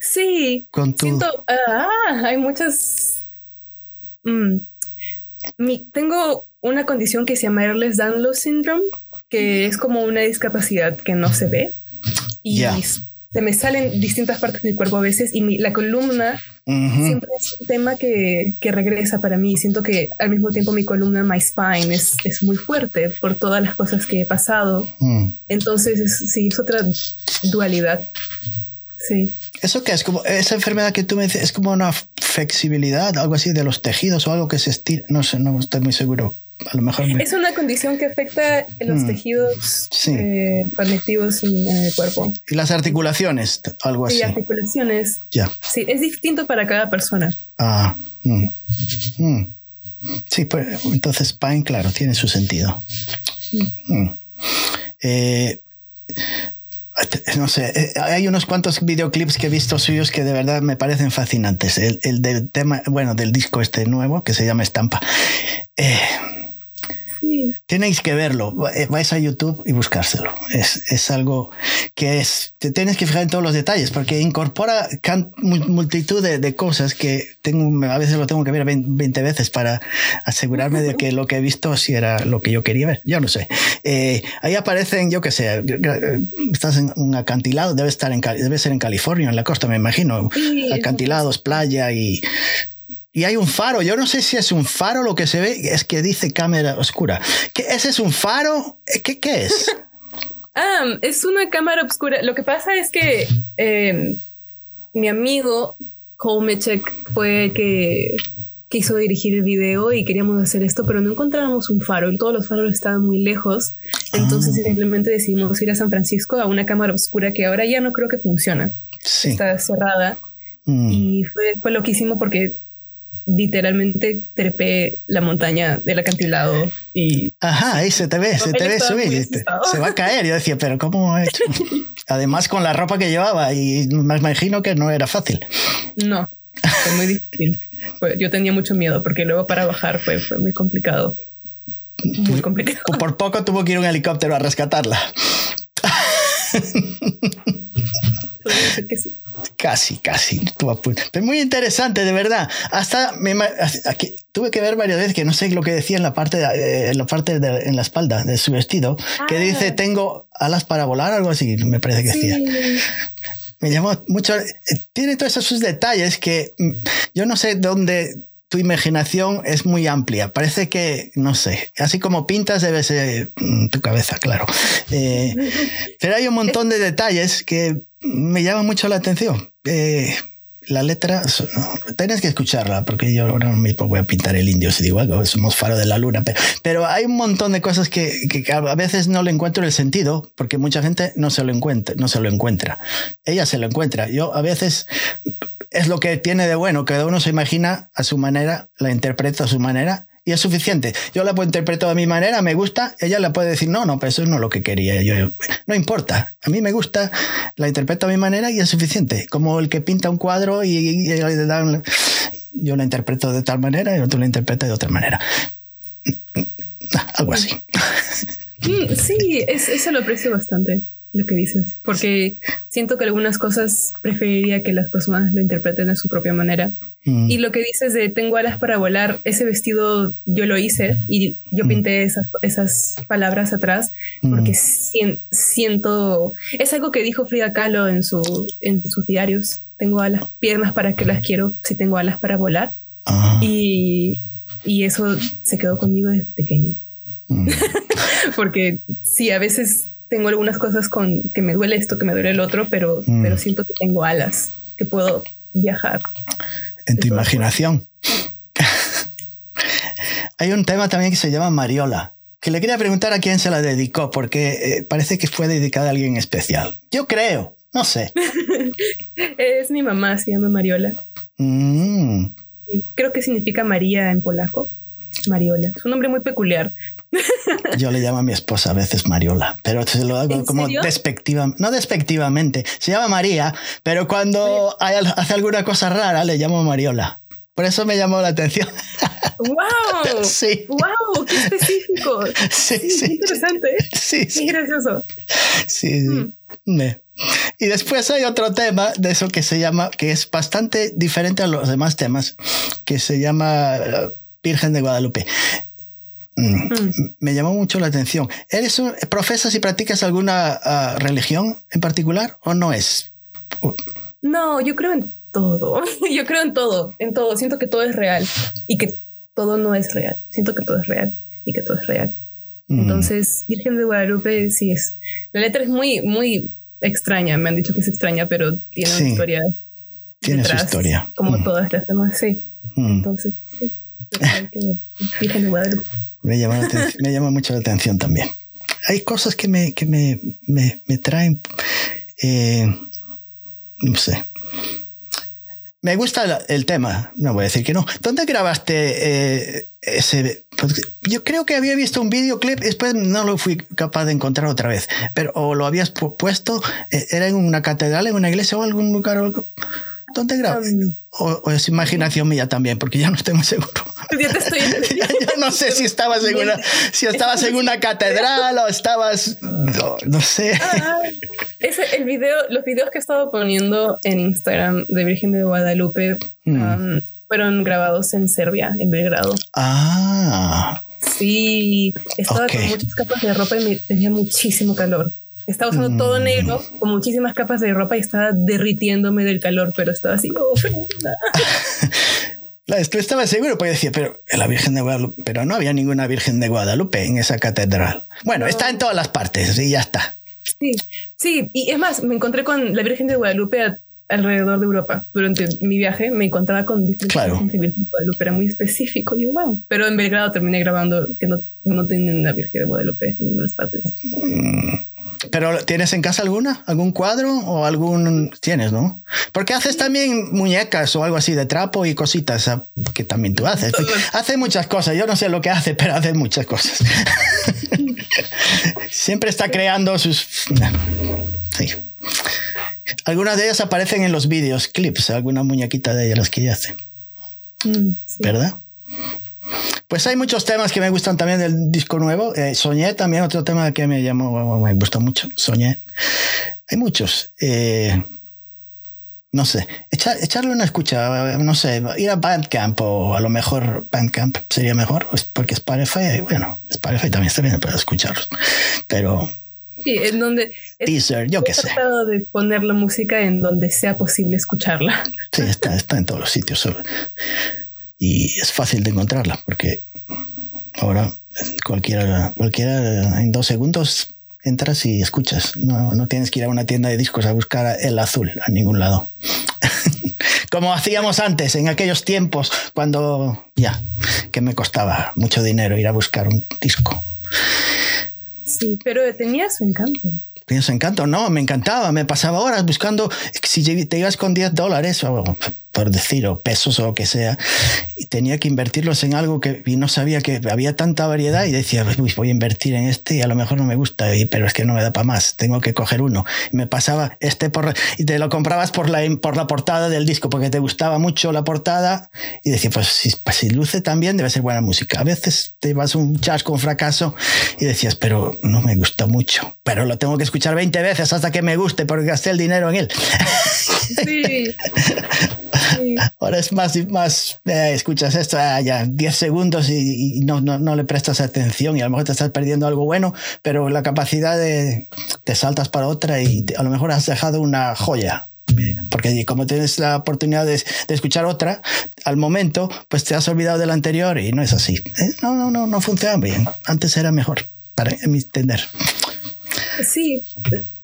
Sí. Con tu... Siento, ah, hay muchas... Mm, mi, tengo una condición que se llama Ehlers Danlos Syndrome, que es como una discapacidad que no se ve. Y se me salen distintas partes del cuerpo a veces y la columna siempre es un tema que, que, regresa para mí. Siento que al mismo tiempo mi columna, my spine, es, es muy fuerte por todas las cosas que he pasado. Mm. Entonces, sí, es otra dualidad. Sí. ¿Eso qué es? Como esa enfermedad que tú me dices, es como una flexibilidad, algo así de los tejidos o algo que se estira. No sé, no estoy muy seguro a lo mejor Es una condición que afecta los mm. tejidos eh, conectivos en, el cuerpo. Y las articulaciones, algo así. Y articulaciones. Ya. Sí, es distinto para cada persona. Ah. Mm. Mm. Sí, pues entonces Pine, claro, tiene su sentido. Eh, no sé, eh, hay unos cuantos videoclips que he visto suyos que de verdad me parecen fascinantes. El, el del tema, bueno, del disco este nuevo que se llama Estampa. Eh, Tenéis que verlo. Eh, vais a YouTube y buscárselo. Es, es, algo que es. Te tienes que fijar en todos los detalles porque incorpora multitud de, de, cosas que tengo, a veces lo tengo que ver 20 veces para asegurarme de que lo que he visto sí era lo que yo quería ver. Yo no sé. Eh, ahí aparecen, yo qué sé, estás en un acantilado, debe, estar en, debe ser en California, en la costa, me imagino. Acantilados, playa y y hay un faro. Yo no sé si es un faro lo que se ve, es que dice cámara oscura. ¿Qué, ¿Ese es un faro? ¿Qué, qué es? ah, es una cámara oscura. Lo que pasa es que em, mi amigo Cole fue que quiso dirigir el video y queríamos hacer esto, pero no encontrábamos un faro. Todos los faros estaban muy lejos. Entonces ah. simplemente decidimos ir a San Francisco a una cámara oscura que ahora ya no creo que funciona. Está cerrada. Mm. Y fue, fue lo que hicimos porque literalmente trepé la montaña del acantilado y... Ajá, ahí se te ve, se te ve subir. Se va a caer. Yo decía, pero ¿cómo ha hecho? Además con la ropa que llevaba y me imagino que no era fácil. No, fue muy difícil. Yo tenía mucho miedo porque luego para bajar fue, fue muy complicado. Muy complicado. Por poco tuvo que ir un helicóptero a rescatarla. que sí. Casi, casi. Pero muy interesante, de verdad. Hasta me, aquí, tuve que ver varias veces que no sé lo que decía en la parte, eh, en la parte de, en la espalda de su vestido, que ah. dice tengo alas para volar, algo así, me parece que decía. Me llamó mucho. Eh, tiene todos esos detalles que mm, yo no sé dónde tu imaginación es muy amplia. Parece que, no sé, así como pintas debe ser mm, tu cabeza, claro. Eh, pero hay un montón de detalles que me llama mucho la atención. Eh, la letra, tienes que escucharla, porque yo ahora mismo voy a pintar el indio si digo algo, somos faro de la luna, pero, hay un montón de cosas que, que, a veces no le encuentro el sentido, porque mucha gente no se lo encuentra, no se lo encuentra. Ella se lo encuentra. Yo a veces es lo que tiene de bueno, cada uno se imagina a su manera, la interpreta a su manera y es suficiente. Yo la puedo interpretar a mi manera, me gusta, ella la puede decir, no, no, pero eso no es lo que quería. Yo, no importa, a mí me gusta, la interpreto a mi manera y es suficiente. Como el que pinta un cuadro y, yo la interpreto de tal manera y otro la interpreta de otra manera. Algo así. Mm, sí, eso lo aprecio bastante lo que dices, porque siento que algunas cosas preferiría que las personas lo interpreten de su propia manera. Mm. Y lo que dices de tengo alas para volar, ese vestido yo lo hice y yo mm. pinté esas, esas palabras atrás porque mm. siento, es algo que dijo Frida Kahlo en, su, en sus diarios, tengo alas, piernas para que las quiero, si tengo alas para volar. Ah. Y, y eso se quedó conmigo desde pequeño. porque sí, a veces tengo algunas cosas con que me duele esto, que me duele el otro, pero, mm. pero siento que tengo alas, que puedo viajar. En tu imaginación. Hay un tema también que se llama Mariola, que le quería preguntar a quién se la dedicó, porque eh, parece que fue dedicada a alguien especial. Yo creo, no sé. es mi mamá, se llama Mariola. Mm. Creo que significa María en polaco. Mariola. Es un nombre muy peculiar. Yo le llamo a mi esposa a veces Mariola, pero se lo hago como despectiva, no despectivamente. Se llama María, pero cuando hace alguna cosa rara le llamo Mariola. Por eso me llamó la atención. ¡Wow! Sí. ¡Wow! ¡Qué específico! Sí, sí. Qué interesante. Sí, sí. Qué gracioso. Sí, sí. Mm. Y después hay otro tema de eso que se llama, que es bastante diferente a los demás temas, que se llama eh, Virgen de Guadalupe. Mm. Mm. Me llamó mucho la atención. ¿Eres un, profesas y practicas alguna ah, religión en particular o no es? No, yo creo en todo. yo creo en todo, en todo. Siento que todo es real y que todo no es real. Siento que todo es real y que todo es real. Mm. Entonces, Virgen de Guadalupe sí es. La letra es muy, muy extraña. Me han dicho que es extraña, pero tiene una historia. Tiene su historia. Como todas las demás, sí. Entonces, sí. Virgen de Guadalupe me llama, me llama mucho la atención también. Hay cosas que me, que me, me, me traen, eh, no sé. Me gusta el tema, no voy a decir que no. ¿Dónde grabaste eh, ese? Yo creo que había visto un videoclip, después no lo fui capaz de encontrar otra vez, pero o lo habías puesto, eh, era en una catedral, en una iglesia o algún lugar. O algo. ¿Dónde grabas? O, es imaginación mía también, porque ya no estoy muy seguro. Ya te estoy ya, no sé si estabas en una, si estabas en una catedral o estabas, no, sé. Ah, ese, el video, los videos que he estado poniendo en Instagram de Virgen de Guadalupe mm. um, fueron grabados en Serbia, en Belgrado. Ah. Sí, estaba con muchas capas de ropa y me tenía muchísimo calor. Estaba usando todo mm. negro, con muchísimas capas de ropa y estaba derritiéndome del calor, pero estaba así, oh, Tú estabas seguro, porque decía, pero la Virgen de Guadalupe, pero no había ninguna Virgen de Guadalupe en esa catedral. Bueno, está en todas las partes y ya está. Sí, sí, y es más, me encontré con la Virgen de Guadalupe alrededor de Europa. Durante mi viaje me encontraba con diferentes claro. Virgen de Guadalupe, era muy específico. Y wow. Pero en Belgrado terminé grabando que no, no tienen la Virgen de Guadalupe en ninguna partes. Mm. ¿Pero tienes en casa alguna? ¿Algún cuadro o algún... Tienes, ¿no? Porque haces también muñecas o algo así de trapo y cositas ah, que también tú haces. Hace muchas cosas. Yo no sé lo que hace, pero hace muchas cosas. Siempre está creando sus... Sí. Algunas de ellas aparecen en los vídeos, clips, alguna muñequita de ellas que ella hace. Mm, ¿Verdad? Pues hay muchos temas que me gustan también del disco nuevo. Eh, Soñé también, otro tema que me llamó, me gusta mucho. Soñé. Hay muchos. Eh, no sé, echarle una escucha, no sé, ir a Bandcamp o a lo mejor Bandcamp sería mejor, pues, porque Spotify, bueno, Spotify también está bien para escucharlos, pero... Sí, en donde... Teaser, yo qué sé. Tratado de poner la música en donde sea posible escucharla. Sí, está, está en todos los sitios y es fácil de encontrarla porque ahora cualquiera, cualquiera en dos segundos entras y escuchas. No, no, tienes que ir a una tienda de discos a buscar el azul a ningún lado. Como hacíamos antes, en aquellos tiempos, cuando ya, que me costaba mucho dinero ir a buscar un disco. Sí, pero tenía su encanto. pienso encanto. No, me encantaba, me pasaba horas buscando, si te ibas con 10 dólares, o por decir, o pesos o lo que sea, y tenía que invertirlos en algo que y no sabía que había tanta variedad y decía, voy a invertir en este y a lo mejor no me gusta, pero es que no me da para más, tengo que coger uno. Y me pasaba este por... Y te lo comprabas por la, por la portada del disco, porque te gustaba mucho la portada y decía, pues si, pues si luce también debe ser buena música. A veces te vas un chasco, un fracaso y decías, pero no me gusta mucho, pero lo tengo que escuchar 20 veces hasta que me guste porque gasté el dinero en él. Ahora es más, más eh, escuchas esto ah, ya 10 segundos y, no, no, no, le prestas atención y a lo mejor te estás perdiendo algo bueno, pero la capacidad de te saltas para otra y a lo mejor has dejado una joya. Porque como tienes la oportunidad de, de, escuchar otra, al momento, pues te has olvidado de la anterior y no es así. Eh, no, no, no, no funciona bien. Antes era mejor, para entender. Sí,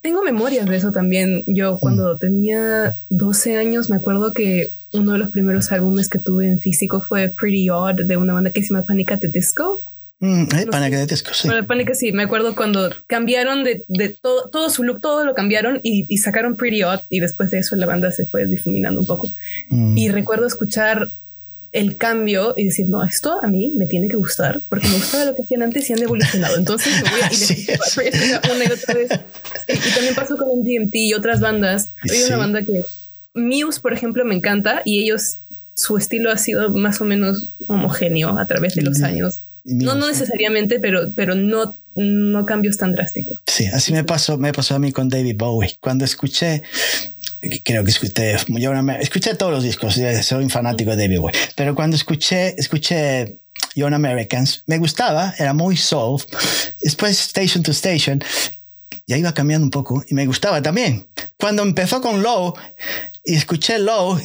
tengo memorias de eso también. Yo cuando mm. tenía 12 años me acuerdo que uno de los primeros álbumes que tuve en físico fue Pretty Odd de una banda que se llama Panic at the Disco. Mm, eh, Panic at the Disco, sí. Panic, sí, me acuerdo cuando cambiaron de, de todo, todo, su look, todo lo cambiaron y, y, sacaron Pretty Odd y después de eso la banda se fue difuminando un poco. Mm. Y recuerdo escuchar el cambio y decir, no, esto a mí me tiene que gustar porque me gustaba lo que hacían antes y han evolucionado. Entonces me voy a una y otra vez. Y, también pasó con GMT y otras bandas. Hay una banda que Muse, por ejemplo, me encanta y ellos, su estilo ha sido más o menos homogéneo a través de los años. No, no necesariamente, pero, pero no, no cambios tan drásticos. Sí, así me pasó, me pasó a mí con David Bowie. Cuando escuché creo que escuché, yo escuché todos los discos, soy un fanático de Bowie, pero cuando escuché, escuché Young Americans, me gustaba, era muy soul. Después Station to Station, ya iba cambiando un poco y me gustaba también. Cuando empezó con Low y escuché Low,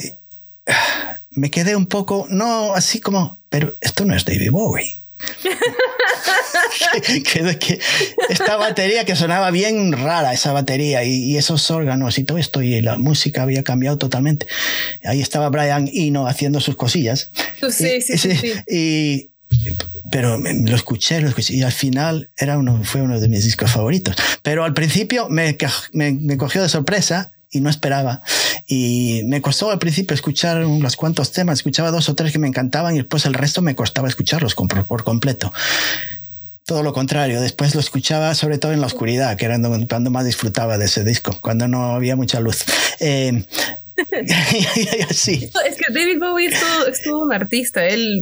me quedé un poco, no así como, pero esto no es David Bowie. que, que, esta batería que sonaba bien rara, esa batería y, esos órganos y todo esto, y la música había cambiado totalmente. Ahí estaba Brian Eno haciendo sus cosillas. Sí, sí, sí. Y, pero lo escuché, lo escuché y al final era uno, fue uno de mis discos favoritos. Pero al principio me, me, me cogió de sorpresa y no esperaba. Y me costó al principio escuchar unos cuantos temas, escuchaba dos o tres que me encantaban y después el resto me costaba escucharlos por, completo. Todo lo contrario, después lo escuchaba sobre todo en la oscuridad, que era cuando más disfrutaba de ese disco, cuando no había mucha luz. Eh, sí. Es que David Bowie es todo, un artista. Él,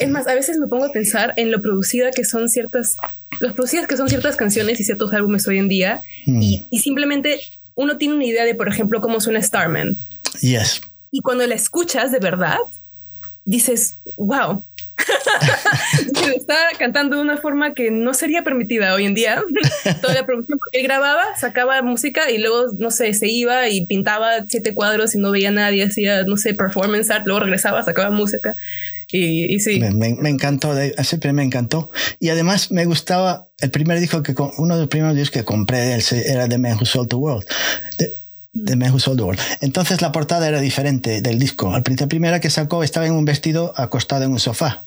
es más, a veces me pongo a pensar en lo producida que son ciertas, las producidas que son ciertas canciones y ciertos álbumes hoy en día, y, mm. y simplemente uno tiene una idea de, por ejemplo, cómo suena Starman. Yes. Y cuando la escuchas de verdad, dices, wow. está cantando de una forma que no sería permitida hoy en día. Toda la producción, porque él grababa, sacaba música y luego, no sé, se iba y pintaba siete cuadros y no veía a nadie, hacía, no sé, performance art, luego regresaba, sacaba música. Y, sí. Me, encantó, siempre me encantó. Y además me gustaba, el primer disco que, uno de los primeros discos que compré era The Man Who Sold the World. The, Man Who Sold the World. Entonces la portada era diferente del disco. Al la primera que sacó estaba en un vestido acostado en un sofá.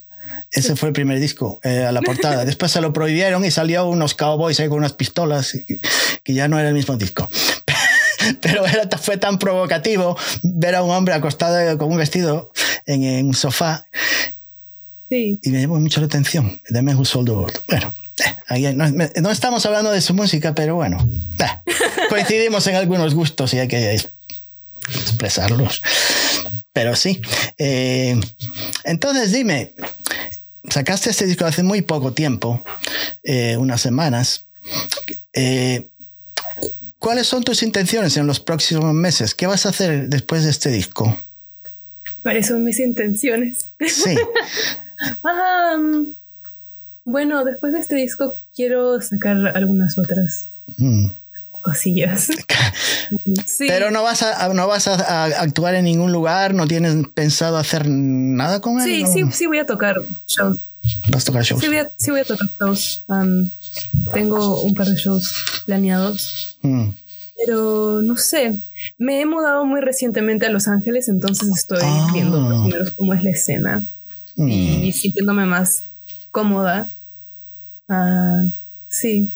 Ese fue el primer disco, eh, a la portada. Después se lo prohibieron y salió unos cowboys ahí con unas pistolas, que ya no era el mismo disco. Pero era, fue tan provocativo ver a un hombre acostado con un vestido en, un sofá. Sí. Y me llamó mucho la atención. The Man Who Sold the World. Bueno, eh, no, no, estamos hablando de su música, pero bueno, eh, coincidimos en algunos gustos y hay que expresarlos. Pero sí. Eh, entonces dime, sacaste este disco hace muy poco tiempo, unas semanas. ¿Cuáles son tus intenciones en los próximos meses? ¿Qué vas a hacer después de este disco? ¿Cuáles son mis intenciones? Sí. bueno, después de este disco quiero sacar algunas otras mm. cosillas. Pero no vas a no vas a, actuar en ningún lugar, no tienes pensado hacer nada con él. Sí, sí, sí voy a tocar shows. ¿Vas a tocar shows? Sí voy a, sí voy a tocar shows. tengo un par de shows planeados. Mm. Pero no sé, me he mudado muy recientemente a Los Ángeles, entonces estoy ah. viendo cómo es la escena y mm. sintiéndome más cómoda. Ah, sí.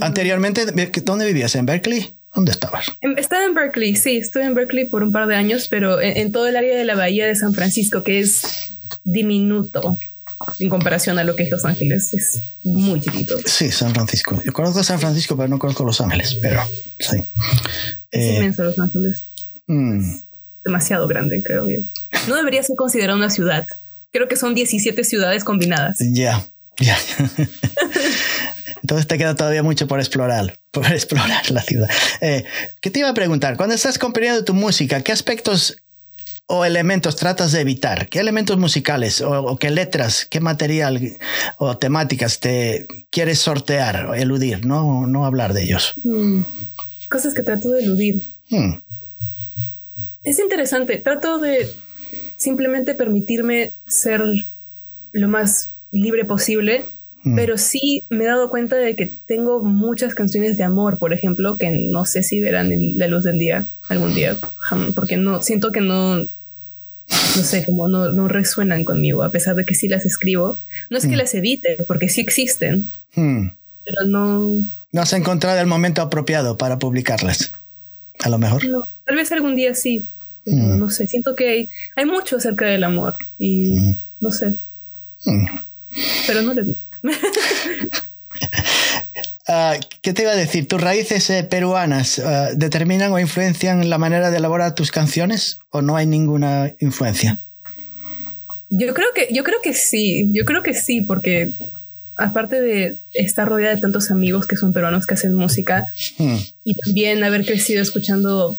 Anteriormente, ¿dónde vivías? ¿En Berkeley? ¿Dónde estabas? Estaba en Berkeley, sí, estuve en Berkeley por un par de años, pero en, todo el área de la bahía de San Francisco, que es diminuto en comparación a lo que es Los Ángeles. Es muy chiquito. Sí, San Francisco. Yo conozco San Francisco, pero no conozco Los Ángeles, pero sí. Es eh, inmenso Los Ángeles. Mm. Demasiado grande, creo yo. No debería ser considerado una ciudad. Creo que son 17 ciudades combinadas. Ya, ya. Entonces te queda todavía mucho por explorar, por explorar la ciudad. Eh, ¿Qué te iba a preguntar? Cuando estás componiendo tu música, ¿qué aspectos o elementos tratas de evitar? ¿Qué elementos musicales o, qué letras, qué material o temáticas te quieres sortear o eludir? No, no hablar de ellos. Mm. Cosas que trato de eludir. Hmm. Es interesante. Trato de simplemente permitirme ser lo más libre posible Mm. Pero sí me he dado cuenta de que tengo muchas canciones de amor, por ejemplo, que no sé si verán la luz del día algún día, porque no siento que no, no sé, como no, no resuenan conmigo, a pesar de que sí las escribo. No es que mm. las evite, porque sí existen, mm. pero no. No has encontrado el momento apropiado para publicarlas, a lo mejor. tal vez algún día sí, pero no sé. Siento que hay, hay mucho acerca del amor y no sé. Pero no le Ah, ¿Qué te iba a decir? ¿Tus raíces eh, peruanas ah, determinan o influencian la manera de elaborar tus canciones o no hay ninguna influencia? Yo creo que, yo creo que sí, yo creo que sí, porque aparte de estar rodeada de tantos amigos que son peruanos que hacen música hmm. y también haber crecido escuchando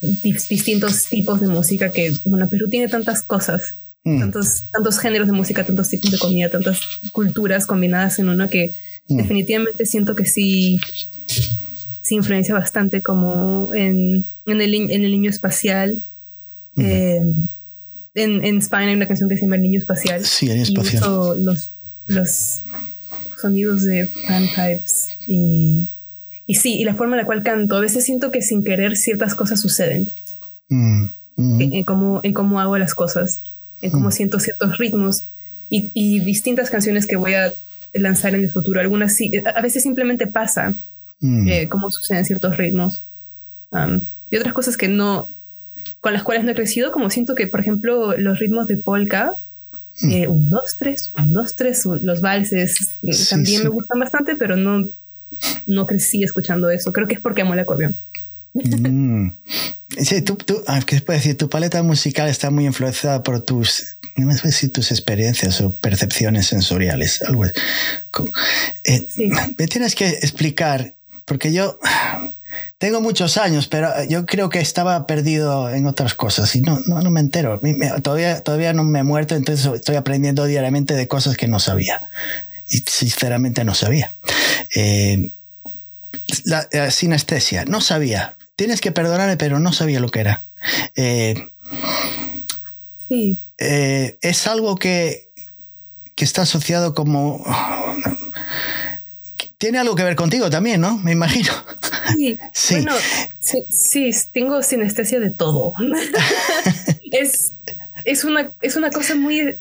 distintos tipos de música que, bueno, Perú tiene tantas cosas Mm. Tantos, tantos géneros de música, tantos tipos de comida, tantas culturas combinadas en uno que mm. definitivamente siento que sí, sí influencia bastante como en, en, el, en el, niño espacial. Mm. Eh, en, en España hay una canción que se llama El niño espacial. Sí, el niño espacial. Y los, los sonidos de panpipes y, y sí, y la forma en la cual canto. A veces siento que sin querer ciertas cosas suceden. en, cómo, en cómo hago las cosas en cómo mm. siento ciertos ritmos y, distintas canciones que voy a lanzar en el futuro. Algunas sí, a veces simplemente pasa mm. eh, cómo suceden ciertos ritmos. y otras cosas que no, con las cuales no he crecido, como siento que, por ejemplo, los ritmos de polka, mm. eh, un, dos, tres, un, dos, tres, los valses, también me gustan bastante, pero no, no crecí escuchando eso. Creo que es porque amo el acordeón. Sí, tú, tú ah, ¿qué puedes decir? Tu paleta musical está muy influenciada por tus, no sé si tus experiencias o percepciones sensoriales. Algo eh, Me tienes que explicar, porque yo tengo muchos años, pero yo creo que estaba perdido en otras cosas y no, no, no me entero. todavía, todavía no me he muerto, entonces estoy aprendiendo diariamente de cosas que no sabía. Y sinceramente no sabía. Eh, la, la, sinestesia, no sabía tienes que perdonarme, pero no sabía lo que era. Eh, sí. Eh, es algo que, que está asociado como... Tiene algo que ver contigo también, ¿no? Me imagino. Sí. sí. Bueno, sí, tengo sinestesia de todo. es, es, una, es una cosa muy,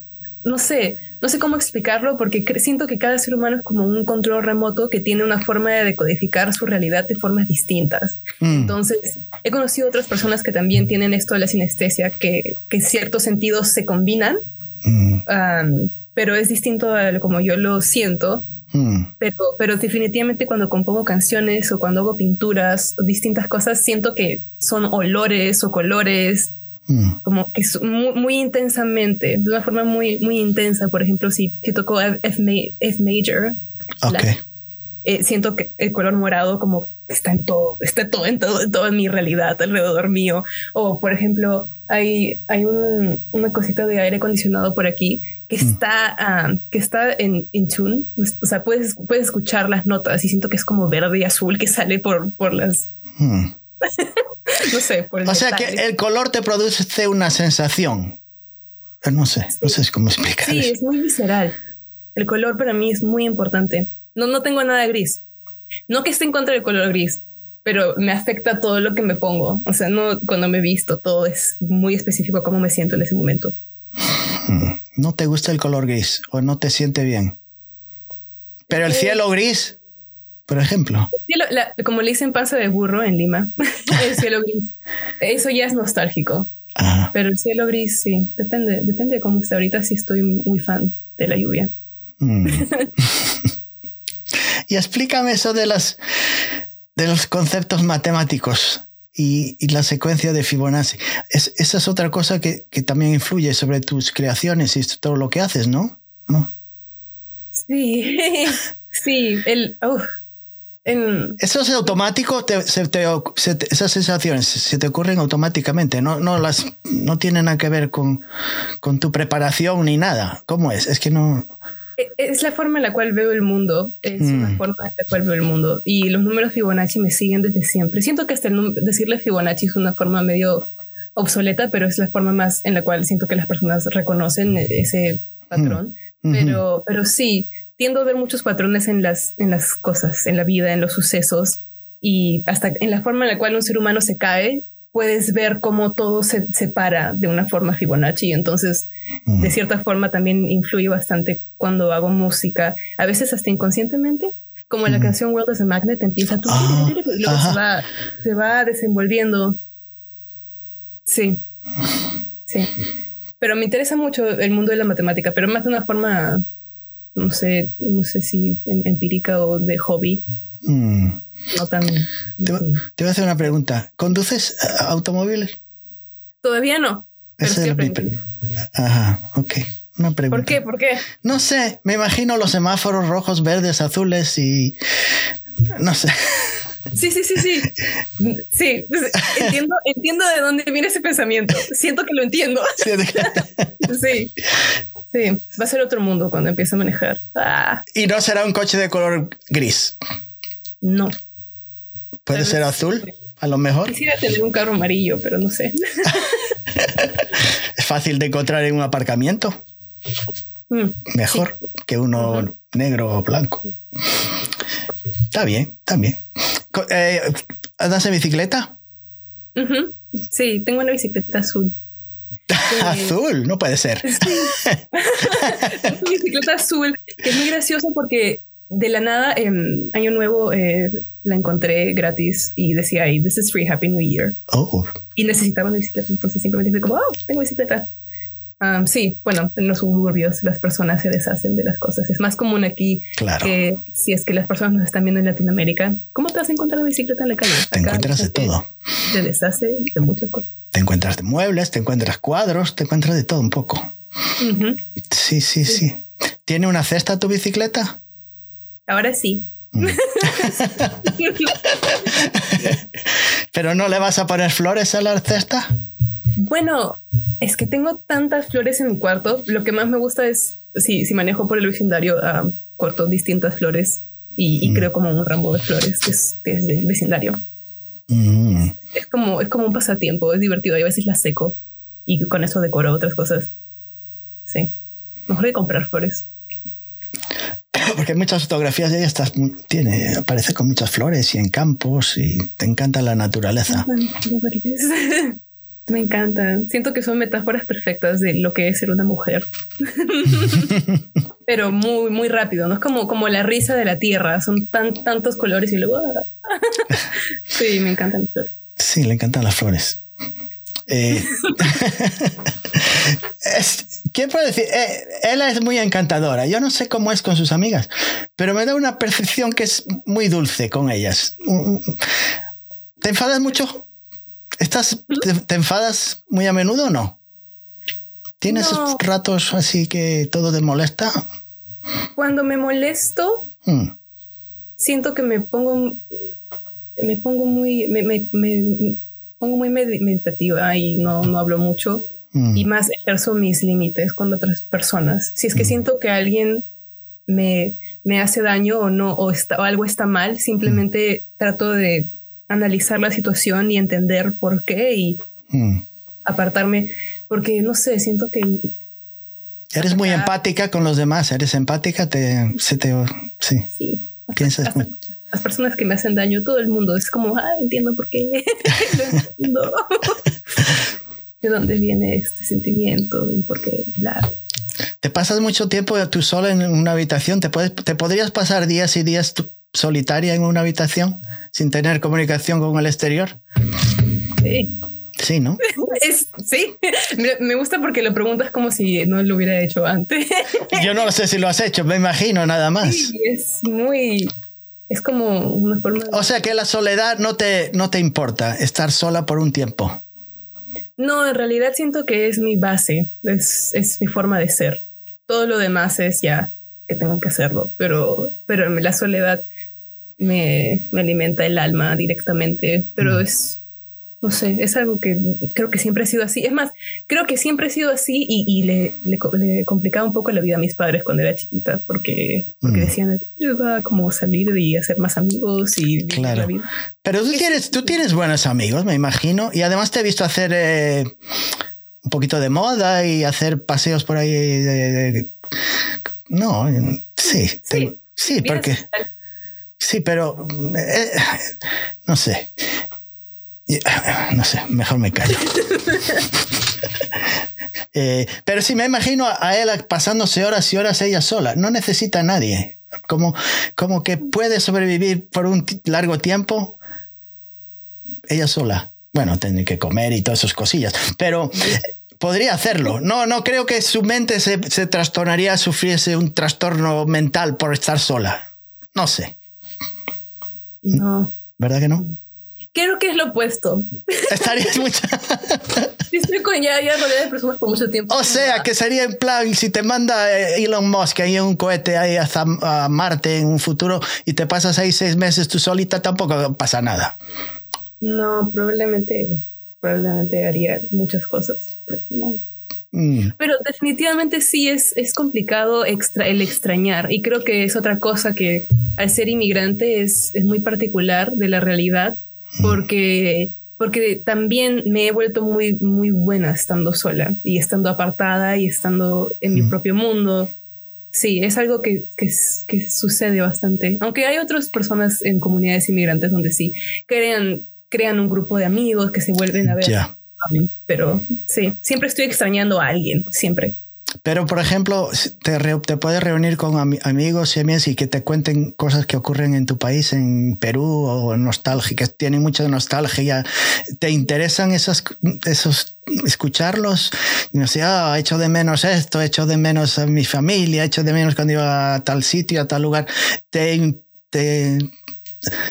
no sé, no sé cómo explicarlo porque siento que cada ser humano es como un control remoto que tiene una forma de decodificar su realidad de formas distintas. Mm. Entonces, he conocido otras personas que también tienen esto de la sinestesia, que, que ciertos sentidos se combinan, mm. pero es distinto a como yo lo siento. Mm. Pero, pero definitivamente cuando compongo canciones o cuando hago pinturas o distintas cosas, siento que son olores o colores Mm. como que muy, muy, intensamente, de una forma muy, muy intensa. Por ejemplo, si, si toco F, F, major, eh, siento que el color morado como está en todo, está todo en todo, en toda mi realidad alrededor mío. O por ejemplo, hay, hay un, una cosita de aire acondicionado por aquí que mm. está, ah, que está en, in tune. O sea, puedes, puedes escuchar las notas y siento que es como verde y azul que sale por, por las, mm. no sé. o sea que el color te produce una sensación. Eh, no sé, no sé cómo explicar. Sí, es muy visceral. El color para mí es muy importante. No, no tengo nada gris. No que esté en contra del color gris, pero me afecta todo lo que me pongo. O sea, no cuando me visto, todo es muy específico a cómo me siento en ese momento. Hmm. ¿No te gusta el color gris o no te siente bien? Pero el eh, cielo gris por ejemplo. como le dicen paso de burro en Lima, el cielo gris. Eso ya es nostálgico. Pero el cielo gris, sí, depende, depende de cómo está. Ahorita sí estoy muy fan de la lluvia. Mm. y explícame eso de las de los conceptos matemáticos y, la secuencia de Fibonacci. esa es otra cosa que, también influye sobre tus creaciones y todo lo que haces, ¿no? ¿No? Sí, sí, el, ¿Eso es automático? esas sensaciones se te ocurren automáticamente, no, no, las, no tienen nada que ver con, con tu preparación ni nada. ¿Cómo es? Es que no... E, es la forma en la cual veo el mundo, es la mm. forma en la cual veo el mundo. Y los números Fibonacci me siguen desde siempre. Siento que hasta el decirle Fibonacci es una forma medio obsoleta, pero es la forma más en la cual siento que las personas reconocen ese patrón. Mm. Pero, pero sí, tiendo a ver muchos patrones en las, en las cosas, en la vida, en los sucesos y hasta en la forma en la cual un ser humano se cae, puedes ver cómo todo se separa de una forma Fibonacci. Entonces, de cierta forma, también influye bastante cuando hago música, a veces hasta inconscientemente, como en la canción World as a Magnet, empieza tú, ah, y luego se va, se va desenvolviendo. Sí, sí. Pero me interesa mucho el mundo de la matemática, pero más de una forma no sé, no sé si empírica o de hobby. Mm. No tan. Te, voy a hacer una pregunta. ¿Conduces eh, automóviles? Todavía no. Pero Ajá, ok. Una pregunta. ¿Por qué? ¿Por qué? No sé, me imagino los semáforos rojos, verdes, azules y. No sé. Sí, sí, sí, sí. Sí, entiendo, entiendo de dónde viene ese pensamiento. Siento que lo entiendo. Sí. Sí, va a ser otro mundo cuando empiece a manejar. Ah. Y no será un coche de color gris. No. Puede ser azul, a lo mejor. Quisiera tener un carro amarillo, pero no sé. es fácil de encontrar en un aparcamiento. Mm, mejor que uno negro o blanco. Está bien, está bien. Eh, ¿Andas en bicicleta? Sí, tengo una bicicleta azul. azul, no puede ser. bicicleta azul, que es muy gracioso porque de la nada, en Año Nuevo, eh, la encontré gratis y decía ahí, this is free, happy new year. Oh. Y necesitaba una bicicleta, entonces simplemente fue como, oh, tengo bicicleta. Um, sí, bueno, en los suburbios las personas se deshacen de las cosas. Es más común aquí que si es que las personas nos están viendo en Latinoamérica, ¿cómo te vas a encontrar una bicicleta en la calle? Te encuentras de todo. Te deshace de muchas cosas. Te encuentras de muebles, te encuentras cuadros, te encuentras de todo un poco. sí, sí, sí, ¿Tiene una cesta tu bicicleta? Ahora sí. Mm. ¿Pero no le vas a poner flores a la cesta? Bueno, es que tengo tantas flores en mi cuarto. Lo que más me gusta es, si, si manejo por el vecindario, uh, corto distintas flores y, mm. creo como un ramo de flores que es, que es del vecindario. Mm. Es, como, es como un pasatiempo, es divertido. Y a veces las seco y con eso decoro otras cosas. Sí. Mejor que comprar flores. Porque muchas fotografías de ella estás, tiene, aparece con muchas flores y en campos y te encanta la naturaleza. Me encanta. Siento que son metáforas perfectas de lo que es ser una mujer. Pero muy, muy rápido, ¿no? Es como, como la risa de la tierra. Son tan, tantos colores y luego... Sí, me encantan las flores. Sí, le encantan las flores. Eh, ¿Qué puedo decir? Eh, ella es muy encantadora. Yo no sé cómo es con sus amigas, pero me da una percepción que es muy dulce con ellas. Mm, mm. ¿Te enfadas mucho? ¿Estás, te, enfadas muy a menudo o no? ¿Tienes ratos así que todo te molesta? Cuando me molesto, mm. siento que me pongo, me pongo muy, me, me, pongo muy meditativa y no, no hablo mucho. Mm. Y más ejerzo mis límites con otras personas. Si es que mm. siento que alguien me, me hace daño o no, o, está, o algo está mal, simplemente trato de analizar la situación y entender por qué y hmm. apartarme, porque no sé, siento que... Eres muy empática con los demás, eres empática, te, se te, sí. sí. Piensas las personas que me hacen daño, todo el mundo es como, ah, entiendo por qué, de dónde viene este sentimiento y por qué, bla. Te pasas mucho tiempo tú sola en una habitación, te, puedes, te podrías pasar días y días solitaria en una habitación sin tener comunicación con el exterior? Sí. Sí, ¿no? sí, me gusta porque lo preguntas como si no lo hubiera hecho antes. Yo no sé si lo has hecho, me imagino nada más. Sí, es muy, es como una forma... O sea que la soledad no te, no te importa, estar sola por un tiempo. No, en realidad siento que es mi base, es, es mi forma de ser. Todo lo demás es ya que tengo que hacerlo, pero, pero la soledad me, me alimenta el alma directamente, pero mm. es no sé, es algo que creo que siempre ha sido así. Es más, creo que siempre ha sido así y, le, le, complicaba un poco la vida a mis padres cuando era chiquita, porque, porque mm. decían, va como salir y hacer más amigos y claro. Pero tú tienes, tú tienes buenos amigos, me imagino, y además te he visto hacer eh, un poquito de moda y hacer paseos por ahí. De, no, sí, sí, porque... Sí, pero eh, no sé. No sé, mejor me callo. Eh, pero sí, me imagino a él pasándose horas y horas ella sola. No necesita a nadie. Como, como que puede sobrevivir por un largo tiempo ella sola. Bueno, tiene que comer y todas esas cosillas. Pero podría hacerlo. No, no creo que su mente se, se trastornaría, sufriese un trastorno mental por estar sola. No sé. No. ¿Verdad que no? Creo que es lo opuesto. Estarías mucho. Estoy con ya, ya rodeada de personas por mucho tiempo. O sea, que sería en plan, si te manda eh, Elon Musk ahí en un cohete ahí hasta a Marte en un futuro y te pasas ahí seis meses tú solita, tampoco pasa nada. No, probablemente, probablemente haría muchas cosas. Pero, mm. pero definitivamente sí es, es complicado extra, el extrañar. Y creo que es otra cosa que al ser inmigrante es, es muy particular de la realidad porque, porque también me he vuelto muy, muy buena estando sola y estando apartada y estando en mi propio mundo. Sí, es algo que, que, que, sucede bastante. Aunque hay otras personas en comunidades inmigrantes donde sí crean, crean un grupo de amigos que se vuelven a ver. Pero sí, siempre estoy extrañando a alguien, siempre. Pero, por ejemplo, te, te puedes reunir con amigos y amigas y que te cuenten cosas que ocurren en tu país, en Perú, o nostálgicas, tienen mucha nostalgia. ¿Te interesan esos, esos escucharlos? No sé, ah, echo de menos esto, echo de menos a mi familia, echo de menos cuando iba a tal sitio, a tal lugar. ¿Te, te,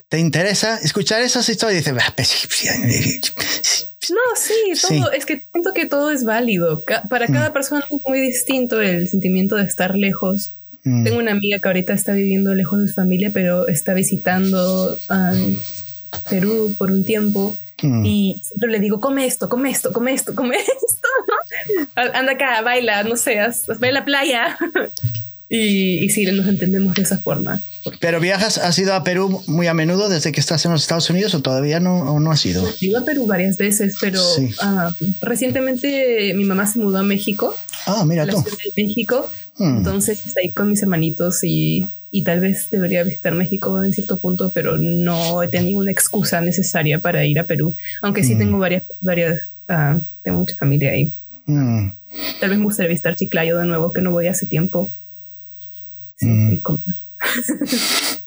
te interesa escuchar esas historias? Y dices, pues, no, sí, todo, es que siento que todo es válido. Para cada mm. persona es muy distinto el sentimiento de estar lejos. Mm. Tengo una amiga que ahorita está viviendo lejos de su familia, pero está visitando Perú por un tiempo. Mm. Y siempre le digo, come esto, come esto, come esto, come esto. Anda acá, baila, no sé, ve a la playa. y, y sí, nos entendemos de esa forma. ¿Pero viajas, has ido a Perú muy a menudo desde que estás en los Estados Unidos o todavía no, no has ido? He ido a Perú varias veces, pero ah, recientemente mi mamá se mudó a México. Ah, mira tú. México. Hmm. Entonces estoy ahí con mis hermanitos y, y, tal vez debería visitar México en cierto punto, pero no he tenido una excusa necesaria para ir a Perú. Aunque sí hmm. tengo varias, varias, uh, tengo mucha familia ahí. Hmm. Tal vez me gustaría visitar Chiclayo de nuevo, que no voy hace tiempo. Sí,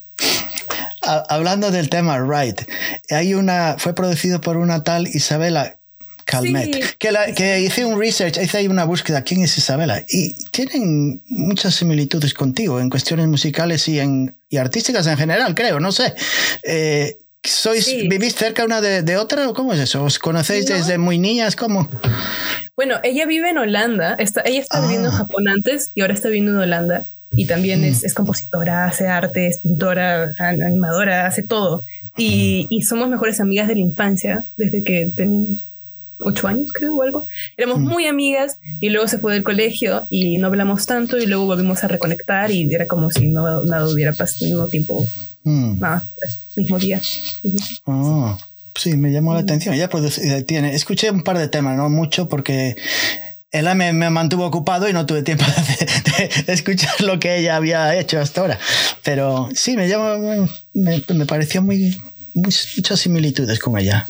Hablando del tema Right, hay una, fue producido por una tal Isabela Calmet, que, la, que hice un research, hice ahí una búsqueda, ¿quién es Isabela? Y tienen muchas similitudes contigo en cuestiones musicales y, en, y artísticas en general, creo, no sé. Eh, ¿Sois, ¿Vivís cerca una de, otra o cómo es eso? ¿Os conocéis desde muy niñas? ¿Cómo? Bueno, ella vive en Holanda, está, ella está viviendo en ah. Japón antes y ahora está viviendo en Holanda y también es, mm. es, compositora, hace arte, es pintora, animadora, hace todo. Y, y, somos mejores amigas de la infancia, desde que teníamos ocho años, creo, o algo. Éramos mm. muy amigas y luego se fue del colegio y no hablamos tanto y luego volvimos a reconectar y era como si no, nada hubiera pasado, mismo tiempo, mm. nada, mismo día. Ah, sí, me llamó la atención. Ya pues eh, tiene, escuché un par de temas, no mucho porque ella me, me, mantuvo ocupado y no tuve tiempo de, escuchar lo que ella había hecho hasta ahora. Pero sí, me, llama, me, me, pareció muy, muchas similitudes con ella.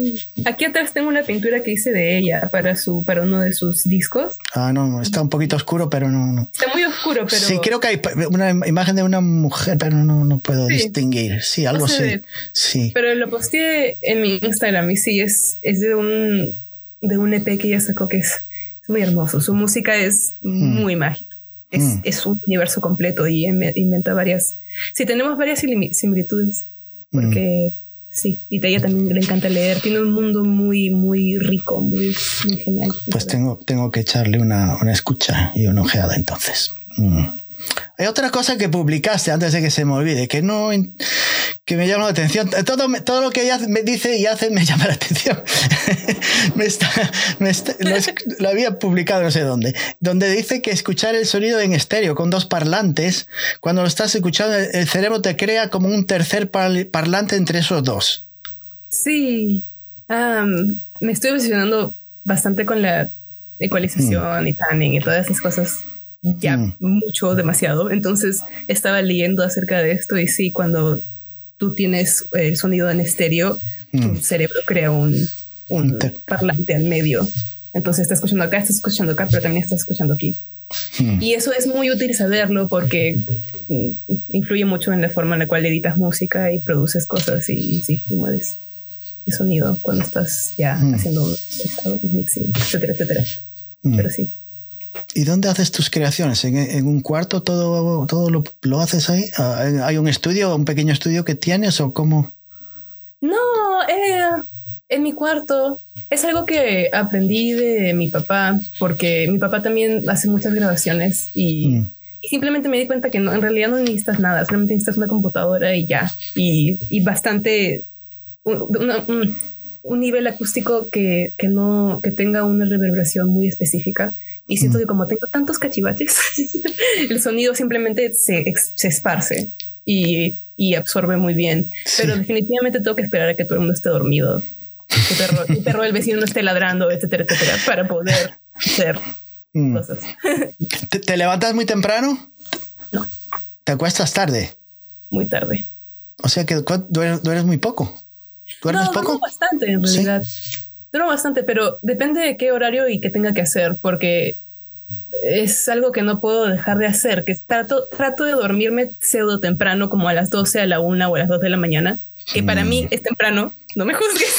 Aquí atrás tengo una pintura que hice de ella para, su, para uno de sus discos. Ah, no, está un poquito oscuro, pero no, no. Está muy oscuro, pero... Sí, creo que hay una imagen de una mujer, pero no, no puedo distinguir. Sí, algo así. Sí. Pero lo posteé en mi Instagram y sí, es, es de, un, de un EP que ella sacó que es, es muy hermoso. Su música es mm. muy mágica. Es, mm. es, un universo completo y inventa varias... Sí, tenemos varias similitudes porque sí, y a ella también le encanta leer, tiene un mundo muy, muy rico, muy, muy genial. Pues tengo, tengo que echarle una, una escucha y una ojeada entonces. Mm. Hay otra cosa que publicaste antes de que se me olvide, que no que me llama la atención. Todo, todo lo que ella me dice y hace me llama la atención. me está, lo, había publicado no sé dónde, donde dice que escuchar el sonido en estéreo con dos parlantes, cuando lo estás escuchando, el cerebro te crea como un tercer parlante entre esos dos. Sí, me estoy obsesionando bastante con la ecualización mm. y panning y todas esas cosas ya mm. mucho, demasiado. Entonces estaba leyendo acerca de esto y sí, cuando tú tienes el sonido en estéreo, tu mm. cerebro crea un, un parlante al medio. Entonces está escuchando acá, está escuchando acá, pero también está escuchando aquí. Mm. Y eso es muy útil saberlo porque influye mucho en la forma en la cual editas música y produces cosas y, sí, mueves el sonido cuando estás ya haciendo un mixing, etcétera, etcétera. Pero sí. ¿Y dónde haces tus creaciones? ¿En, un cuarto todo, todo lo, haces ahí? Ah, ¿Hay un estudio, un pequeño estudio que tienes o cómo? No, eh, en mi cuarto. Es algo que aprendí de mi papá, porque mi papá también hace muchas grabaciones y, mm. simplemente me di cuenta que no, en realidad no necesitas nada, solamente necesitas una computadora y ya. Y, y bastante, un, un, nivel acústico que, que, no, que tenga una reverberación muy específica y siento mm. que como tengo tantos cachivaches, el sonido simplemente se, se esparce y, y, absorbe muy bien. Pero definitivamente tengo que esperar a que todo el mundo esté dormido. Que perro, el perro del vecino no esté ladrando, etcétera, etcétera, para poder hacer mm. cosas. ¿Te, levantas muy temprano? No. ¿Te acuestas tarde? Muy tarde. O sea que duermes, muy poco. ¿Duermes no, poco? bastante en realidad. Duermo bastante, pero depende de qué horario y qué tenga que hacer, porque es algo que no puedo dejar de hacer, que trato, trato de dormirme pseudo temprano, como a las 12, a la 1 o a las 2 de la mañana, que para mí mm. es temprano, no me juzgues,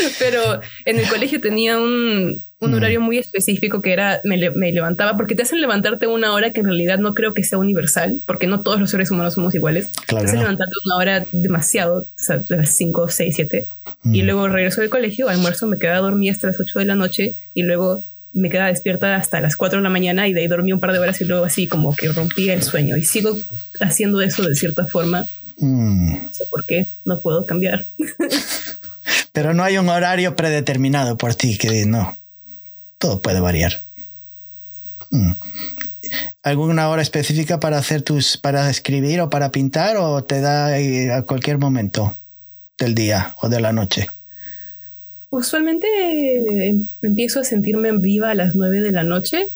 pero en el colegio tenía un, un mm. horario muy específico que era, me, levantaba, porque te hacen levantarte una hora que en realidad no creo que sea universal, porque no todos los seres humanos somos iguales. Claro, te hacen levantarte una hora demasiado, o sea, de las 5, 6, 7, y luego regreso del colegio, almuerzo, me quedaba dormida hasta las 8 de la noche y luego me quedaba despierta hasta las 4 de la mañana y de ahí dormí un par de horas y luego así como que rompía el sueño y sigo haciendo eso de cierta forma. Mm. No sé por qué, no puedo cambiar. Pero no hay un horario predeterminado por ti que no, todo puede variar. Mm. ¿Alguna hora específica para hacer tus, para escribir o para pintar o te da a cualquier momento del día o de la noche? Usualmente eh, empiezo a sentirme viva a las nueve de la noche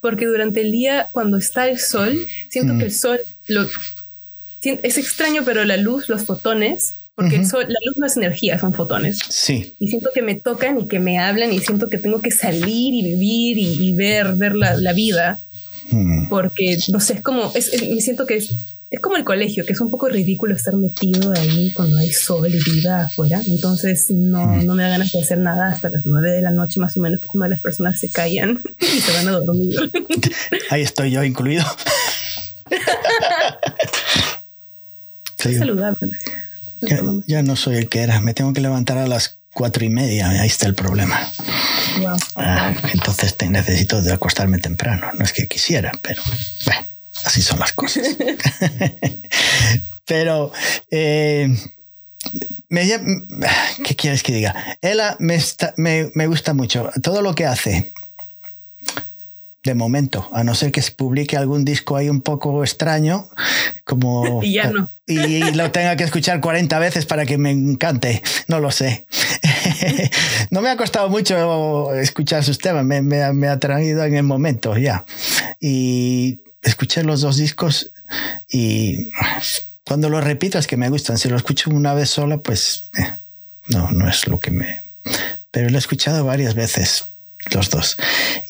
porque durante el día cuando está el sol, siento que el mm. sol lo, es extraño, pero la luz, los fotones porque la luz no es energía, son fotones. Sí. Y siento que me tocan y que me hablan y siento que tengo que salir y vivir y, ver, ver la, vida. Hmm. Porque, no sé, es como, es, me siento que es, es como el colegio, que es un poco ridículo estar metido ahí cuando hay sol y vida afuera. Entonces no, hmm. no me da ganas de hacer nada hasta las nueve de la noche más o menos, cuando las personas se callan y se van a dormir. Ahí estoy yo incluido. saludable. Ya, no soy el que era. Me tengo que levantar a las cuatro y media. Ahí está el problema. Ah, entonces te necesito de acostarme temprano. No es que quisiera, pero bueno, así son las cosas. pero eh, me, ¿qué quieres que diga? Ella me, me, me gusta mucho. Todo lo que hace de momento, a no ser que se publique algún disco ahí un poco extraño, como... y ya no. Y, lo tenga que escuchar 40 veces para que me encante, no lo sé. no me ha costado mucho escuchar sus temas, me, me, ha traído en el momento ya. Y escuché los dos discos y cuando lo repito es que me gustan. Si lo escucho una vez sola, pues eh, no, no es lo que me... Pero lo he escuchado varias veces, los dos.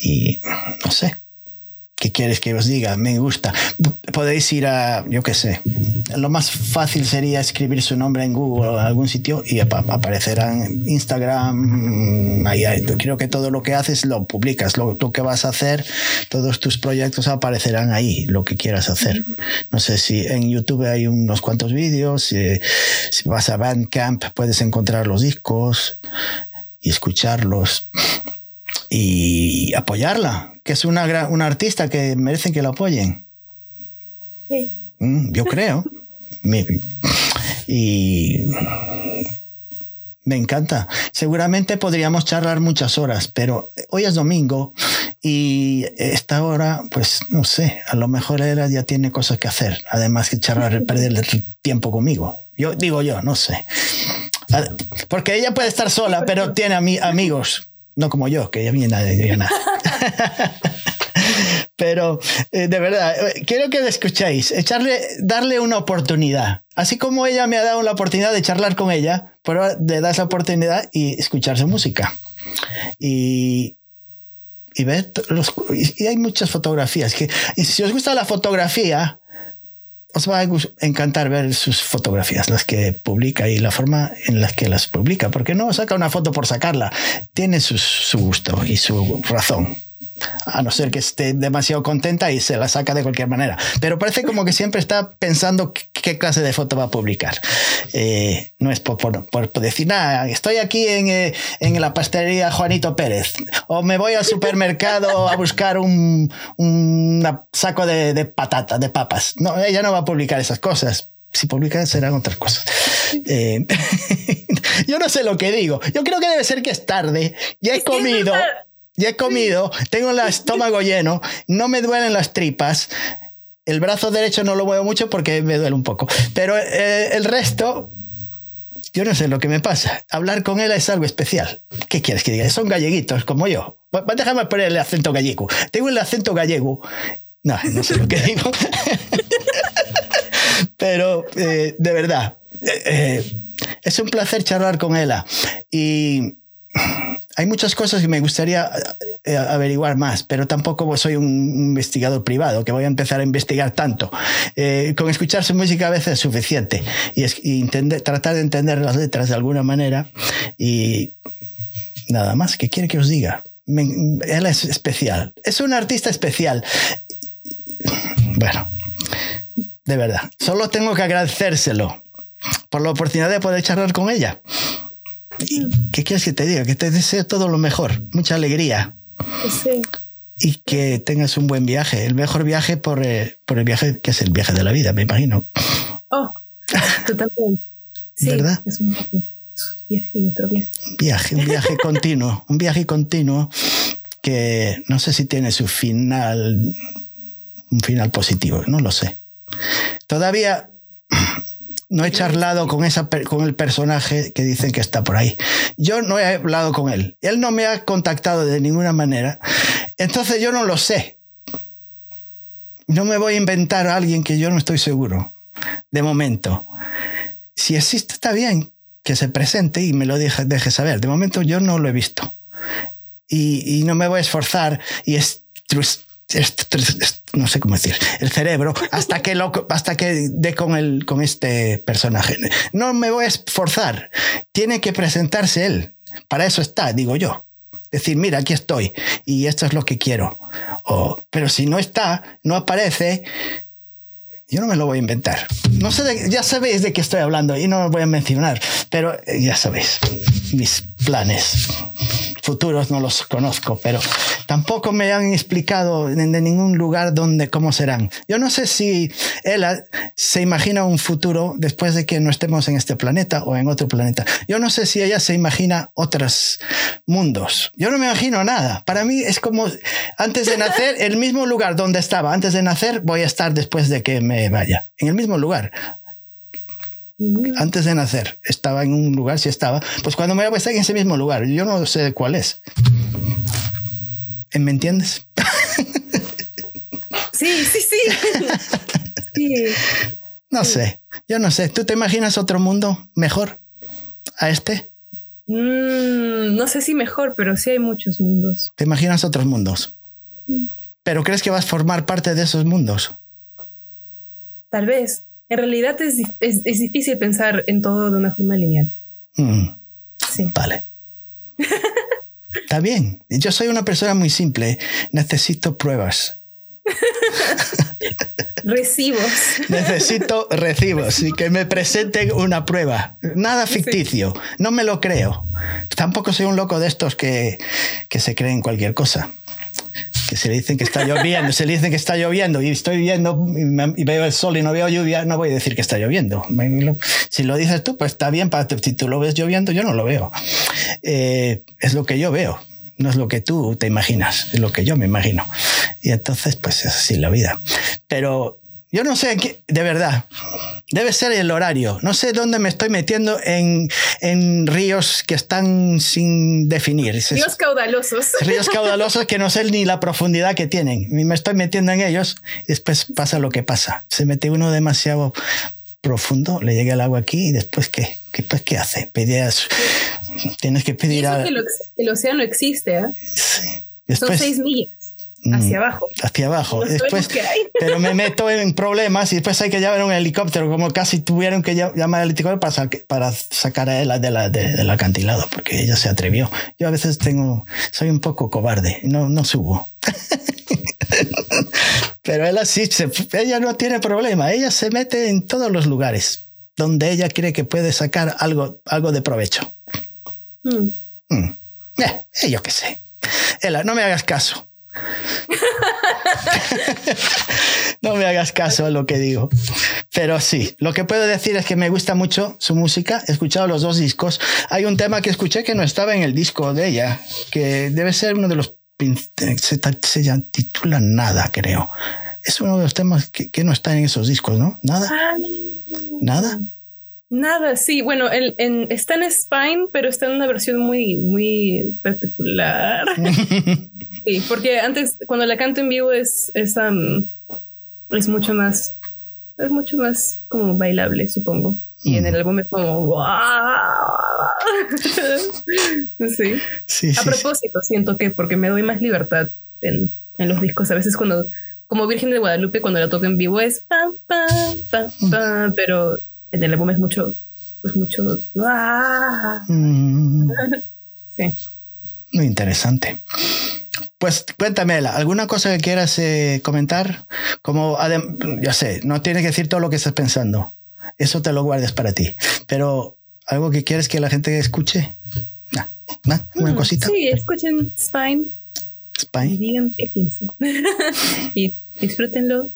Y no sé, ¿Qué quieres que os diga? Me gusta. Podéis ir a, yo qué sé, lo más fácil sería escribir su nombre en Google o en algún sitio y aparecerán Instagram. Ahí, creo que todo lo que haces lo publicas, lo, que vas a hacer, todos tus proyectos aparecerán ahí, lo que quieras hacer. No sé si en YouTube hay unos cuantos vídeos, si, si vas a Bandcamp puedes encontrar los discos y escucharlos y apoyarla, que es una, una artista que merecen que la apoyen. Sí. Mm, yo creo. y me encanta. Seguramente podríamos charlar muchas horas, pero hoy es domingo y esta hora, pues no sé, a lo mejor ella ya tiene cosas que hacer, además que charlar, perder el tiempo conmigo. Yo digo yo, no sé. Porque ella puede estar sola, pero tiene amigos no como yo, que ya viene de nada. Pero eh, de verdad, eh, quiero que le escuchéis, echarle, darle una oportunidad. Así como ella me ha dado la oportunidad de charlar con ella, pero de dar esa oportunidad y escuchar su música. Y, y ver los, y hay muchas fotografías que si os gusta la fotografía os va a encantar ver sus fotografías, las que publica y la forma en la que las publica, porque no saca una foto por sacarla, tiene su, su gusto y su razón a no ser que esté demasiado contenta y se la saca de cualquier manera. Pero parece como que siempre está pensando qué clase de foto va a publicar. Eh, no es por, decir, nada, estoy aquí en, eh, en, la pastelería Juanito Pérez, o me voy al supermercado a buscar un, saco de, de patatas, de papas. No, ella no va a publicar esas cosas. Si publica serán otras cosas. Eh, yo no sé lo que digo. Yo creo que debe ser que es tarde. Ya he comido ya he comido, tengo el estómago lleno, no me duelen las tripas. El brazo derecho no lo muevo mucho porque me duele un poco. Pero eh, el resto, yo no sé lo que me pasa. Hablar con él es algo especial. ¿Qué quieres que diga? Son galleguitos como yo. Déjame poner el acento gallego. Tengo el acento gallego. No, no sé lo que digo. Pero eh, de verdad, eh, es un placer charlar con ella. Y hay muchas cosas que me gustaría eh, averiguar más, pero tampoco soy un investigador privado que voy a empezar a investigar tanto. Eh, con escuchar su música a veces es suficiente y, tratar de entender las letras de alguna manera y nada más. ¿Qué quiere que os diga? él es especial. Es un artista especial. Bueno, de verdad. Solo tengo que agradecérselo por la oportunidad de poder charlar con ella. ¿Qué quieres que te diga? Que te deseo todo lo mejor, mucha alegría. Sí. Y que tengas un buen viaje, el mejor viaje por, eh, por el viaje que es el viaje de la vida, me imagino. Oh, totalmente. Sí, ¿Verdad? Es un viaje y otro viaje. Viaje, un viaje continuo, un viaje continuo que no sé si tiene su final, un final positivo, no lo sé. Todavía no he charlado con, esa, con el personaje que dicen que está por ahí. Yo no he hablado con él. Él no me ha contactado de ninguna manera. Entonces yo no lo sé. No me voy a inventar a alguien que yo no estoy seguro. De momento. Si existe, está bien que se presente y me lo deje, deje saber. De momento yo no lo he visto. Y, no me voy a esforzar y es, no sé cómo decir, el cerebro hasta que hasta que dé con el, con este personaje. No me voy a esforzar. Tiene que presentarse él. Para eso está, digo yo. Decir, mira, aquí estoy y esto es lo que quiero. O, pero si no está, no aparece, yo no me lo voy a inventar. No sé, ya sabéis de qué estoy hablando y no lo voy a mencionar, pero ya sabéis mis planes futuros no los conozco, pero tampoco me han explicado de, ningún lugar dónde, cómo serán. Yo no sé si ella se imagina un futuro después de que no estemos en este planeta o en otro planeta. Yo no sé si ella se imagina otros mundos. Yo no me imagino nada. Para mí es como antes de nacer, el mismo lugar donde estaba antes de nacer, voy a estar después de que me vaya. En el mismo lugar antes de nacer. Estaba en un lugar, si estaba. Pues cuando me voy a estar en ese mismo lugar. Yo no sé cuál es. ¿Me entiendes? Sí, sí, sí. No sé. Yo no sé, ¿tú te imaginas otro mundo mejor a este? Mm, no sé si mejor, pero sí hay muchos mundos. ¿Te imaginas otros mundos? ¿Pero crees que vas a formar parte de esos mundos? Tal vez. En realidad es, es, es difícil pensar en todo de una forma lineal. Mm. Sí. Vale. Está bien. Yo soy una persona muy simple. Necesito pruebas. recibos. Necesito recibos y que me presenten una prueba. Nada ficticio. No me lo creo. Tampoco soy un loco de estos que, que se creen cualquier cosa que se le dicen que está lloviendo, se le dicen que está lloviendo y estoy viendo y veo el sol y no veo lluvia, no voy a decir que está lloviendo. Si lo dices tú, pues está bien, si tú lo ves lloviendo, yo no lo veo. Eh, es lo que yo veo, no es lo que tú te imaginas, es lo que yo me imagino. Y entonces, pues es así la vida. Pero yo no sé, de verdad, debe ser el horario. No sé dónde me estoy metiendo en, en ríos que están sin definir. Ríos caudalosos. Ríos caudalosos que no sé ni la profundidad que tienen. Me estoy metiendo en ellos y después pasa lo que pasa. Se mete uno demasiado profundo, le llega el agua aquí y después ¿qué? ¿Qué, pues, ¿qué hace? Pedías, tienes que pedir a... el, océano existe, ¿eh? Sí. Son seis millas. Hacia mm, abajo. Hacia abajo. después, pero me meto en problemas y después hay que llamar un helicóptero, como casi tuvieron que llamar al helicóptero para, para sacar a ella de la, del acantilado, porque ella se atrevió. Yo a veces tengo, soy un poco cobarde, no, no subo. pero ella sí, ella no tiene problema, ella se mete en todos los lugares donde ella cree que puede sacar algo, algo de provecho. Mm. Mm. Eh, yo qué sé. Ella, no me hagas caso. no me hagas caso a lo que digo. Pero sí, lo que puedo decir es que me gusta mucho su música. He escuchado los dos discos. Hay un tema que escuché que no estaba en el disco de ella, que debe ser uno de los... Se, se titula Nada, creo. Es uno de los temas que, que no está en esos discos, ¿no? Nada. Ah, Nada. Nada, sí, bueno, el, en, está en Spine, pero está en una versión muy, muy particular. sí, porque antes, cuando la canto en vivo es, es, es mucho más, es mucho más como bailable, supongo. Y en el álbum es como, ¡wow! sí. sí. A propósito, siento que porque me doy más libertad en, en los discos. A veces cuando, como Virgen de Guadalupe, cuando la toco en vivo es pam, pam, pam, pam, pero en el álbum es mucho, es mucho. ¡ah! Mm. sí. Muy interesante. Pues cuéntame, ¿alguna cosa que quieras eh, comentar? Como, ya sé, no tienes que decir todo lo que estás pensando. Eso te lo guardes para ti. Pero, ¿algo que quieres que la gente escuche? ¿Una mm, cosita? Sí, escuchen Spine. Spine. Y digan qué piensan. y disfrútenlo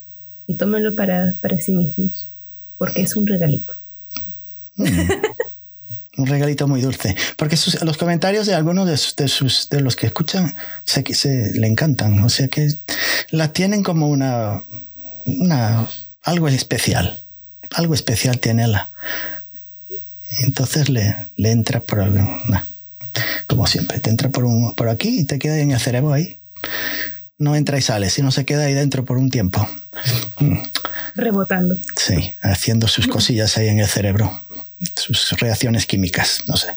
y tómenlo para, para sí mismos porque es un regalito. Mm. un regalito muy dulce. Porque los comentarios de algunos de, sus, de, los que escuchan se, se, le encantan. O sea que la tienen como una, una algo especial. Algo especial tiene la. Entonces le, le entra por algo. como siempre, te entra por, un, por aquí y te queda en el cerebro ahí. No entra y sale, sino se queda ahí dentro por un tiempo. Mm rebotando. Sí, haciendo sus cosillas ahí en el cerebro, sus reacciones químicas, no sé.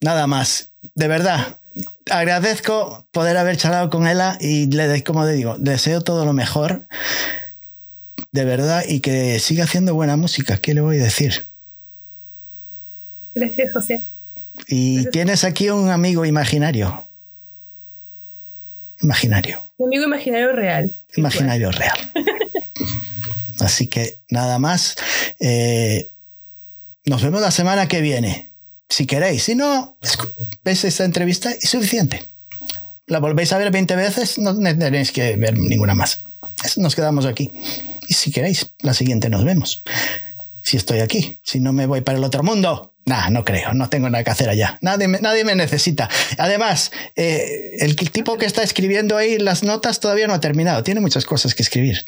Nada más, de verdad, agradezco poder haber charlado con ella y le, como le digo, deseo todo lo mejor, de verdad, y que siga haciendo buena música. ¿Qué le voy a decir? Gracias, José. Y tienes aquí un amigo imaginario. Imaginario. Amigo imaginario real. Imaginario real. Así que nada más. Eh, nos vemos la semana que viene. Si queréis. Si no, veis esta entrevista y suficiente. La volvéis a ver 20 veces, no tenéis que ver ninguna más. Nos quedamos aquí. Y si queréis, la siguiente nos vemos. Si estoy aquí, si no me voy para el otro mundo. Nah, no creo, no tengo nada que hacer allá. Nadie me, nadie me necesita. Además, eh, el tipo que está escribiendo ahí las notas todavía no ha terminado. Tiene muchas cosas que escribir.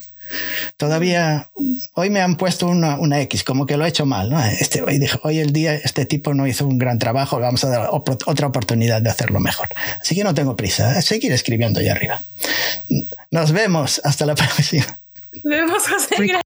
Todavía, hoy me han puesto una, una X, como que lo he hecho mal. ¿no? Este, hoy, dijo, hoy el día este tipo no hizo un gran trabajo, vamos a dar otra oportunidad de hacerlo mejor. Así que no tengo prisa, seguir escribiendo allá arriba. Nos vemos, hasta la próxima. Nos vemos, José.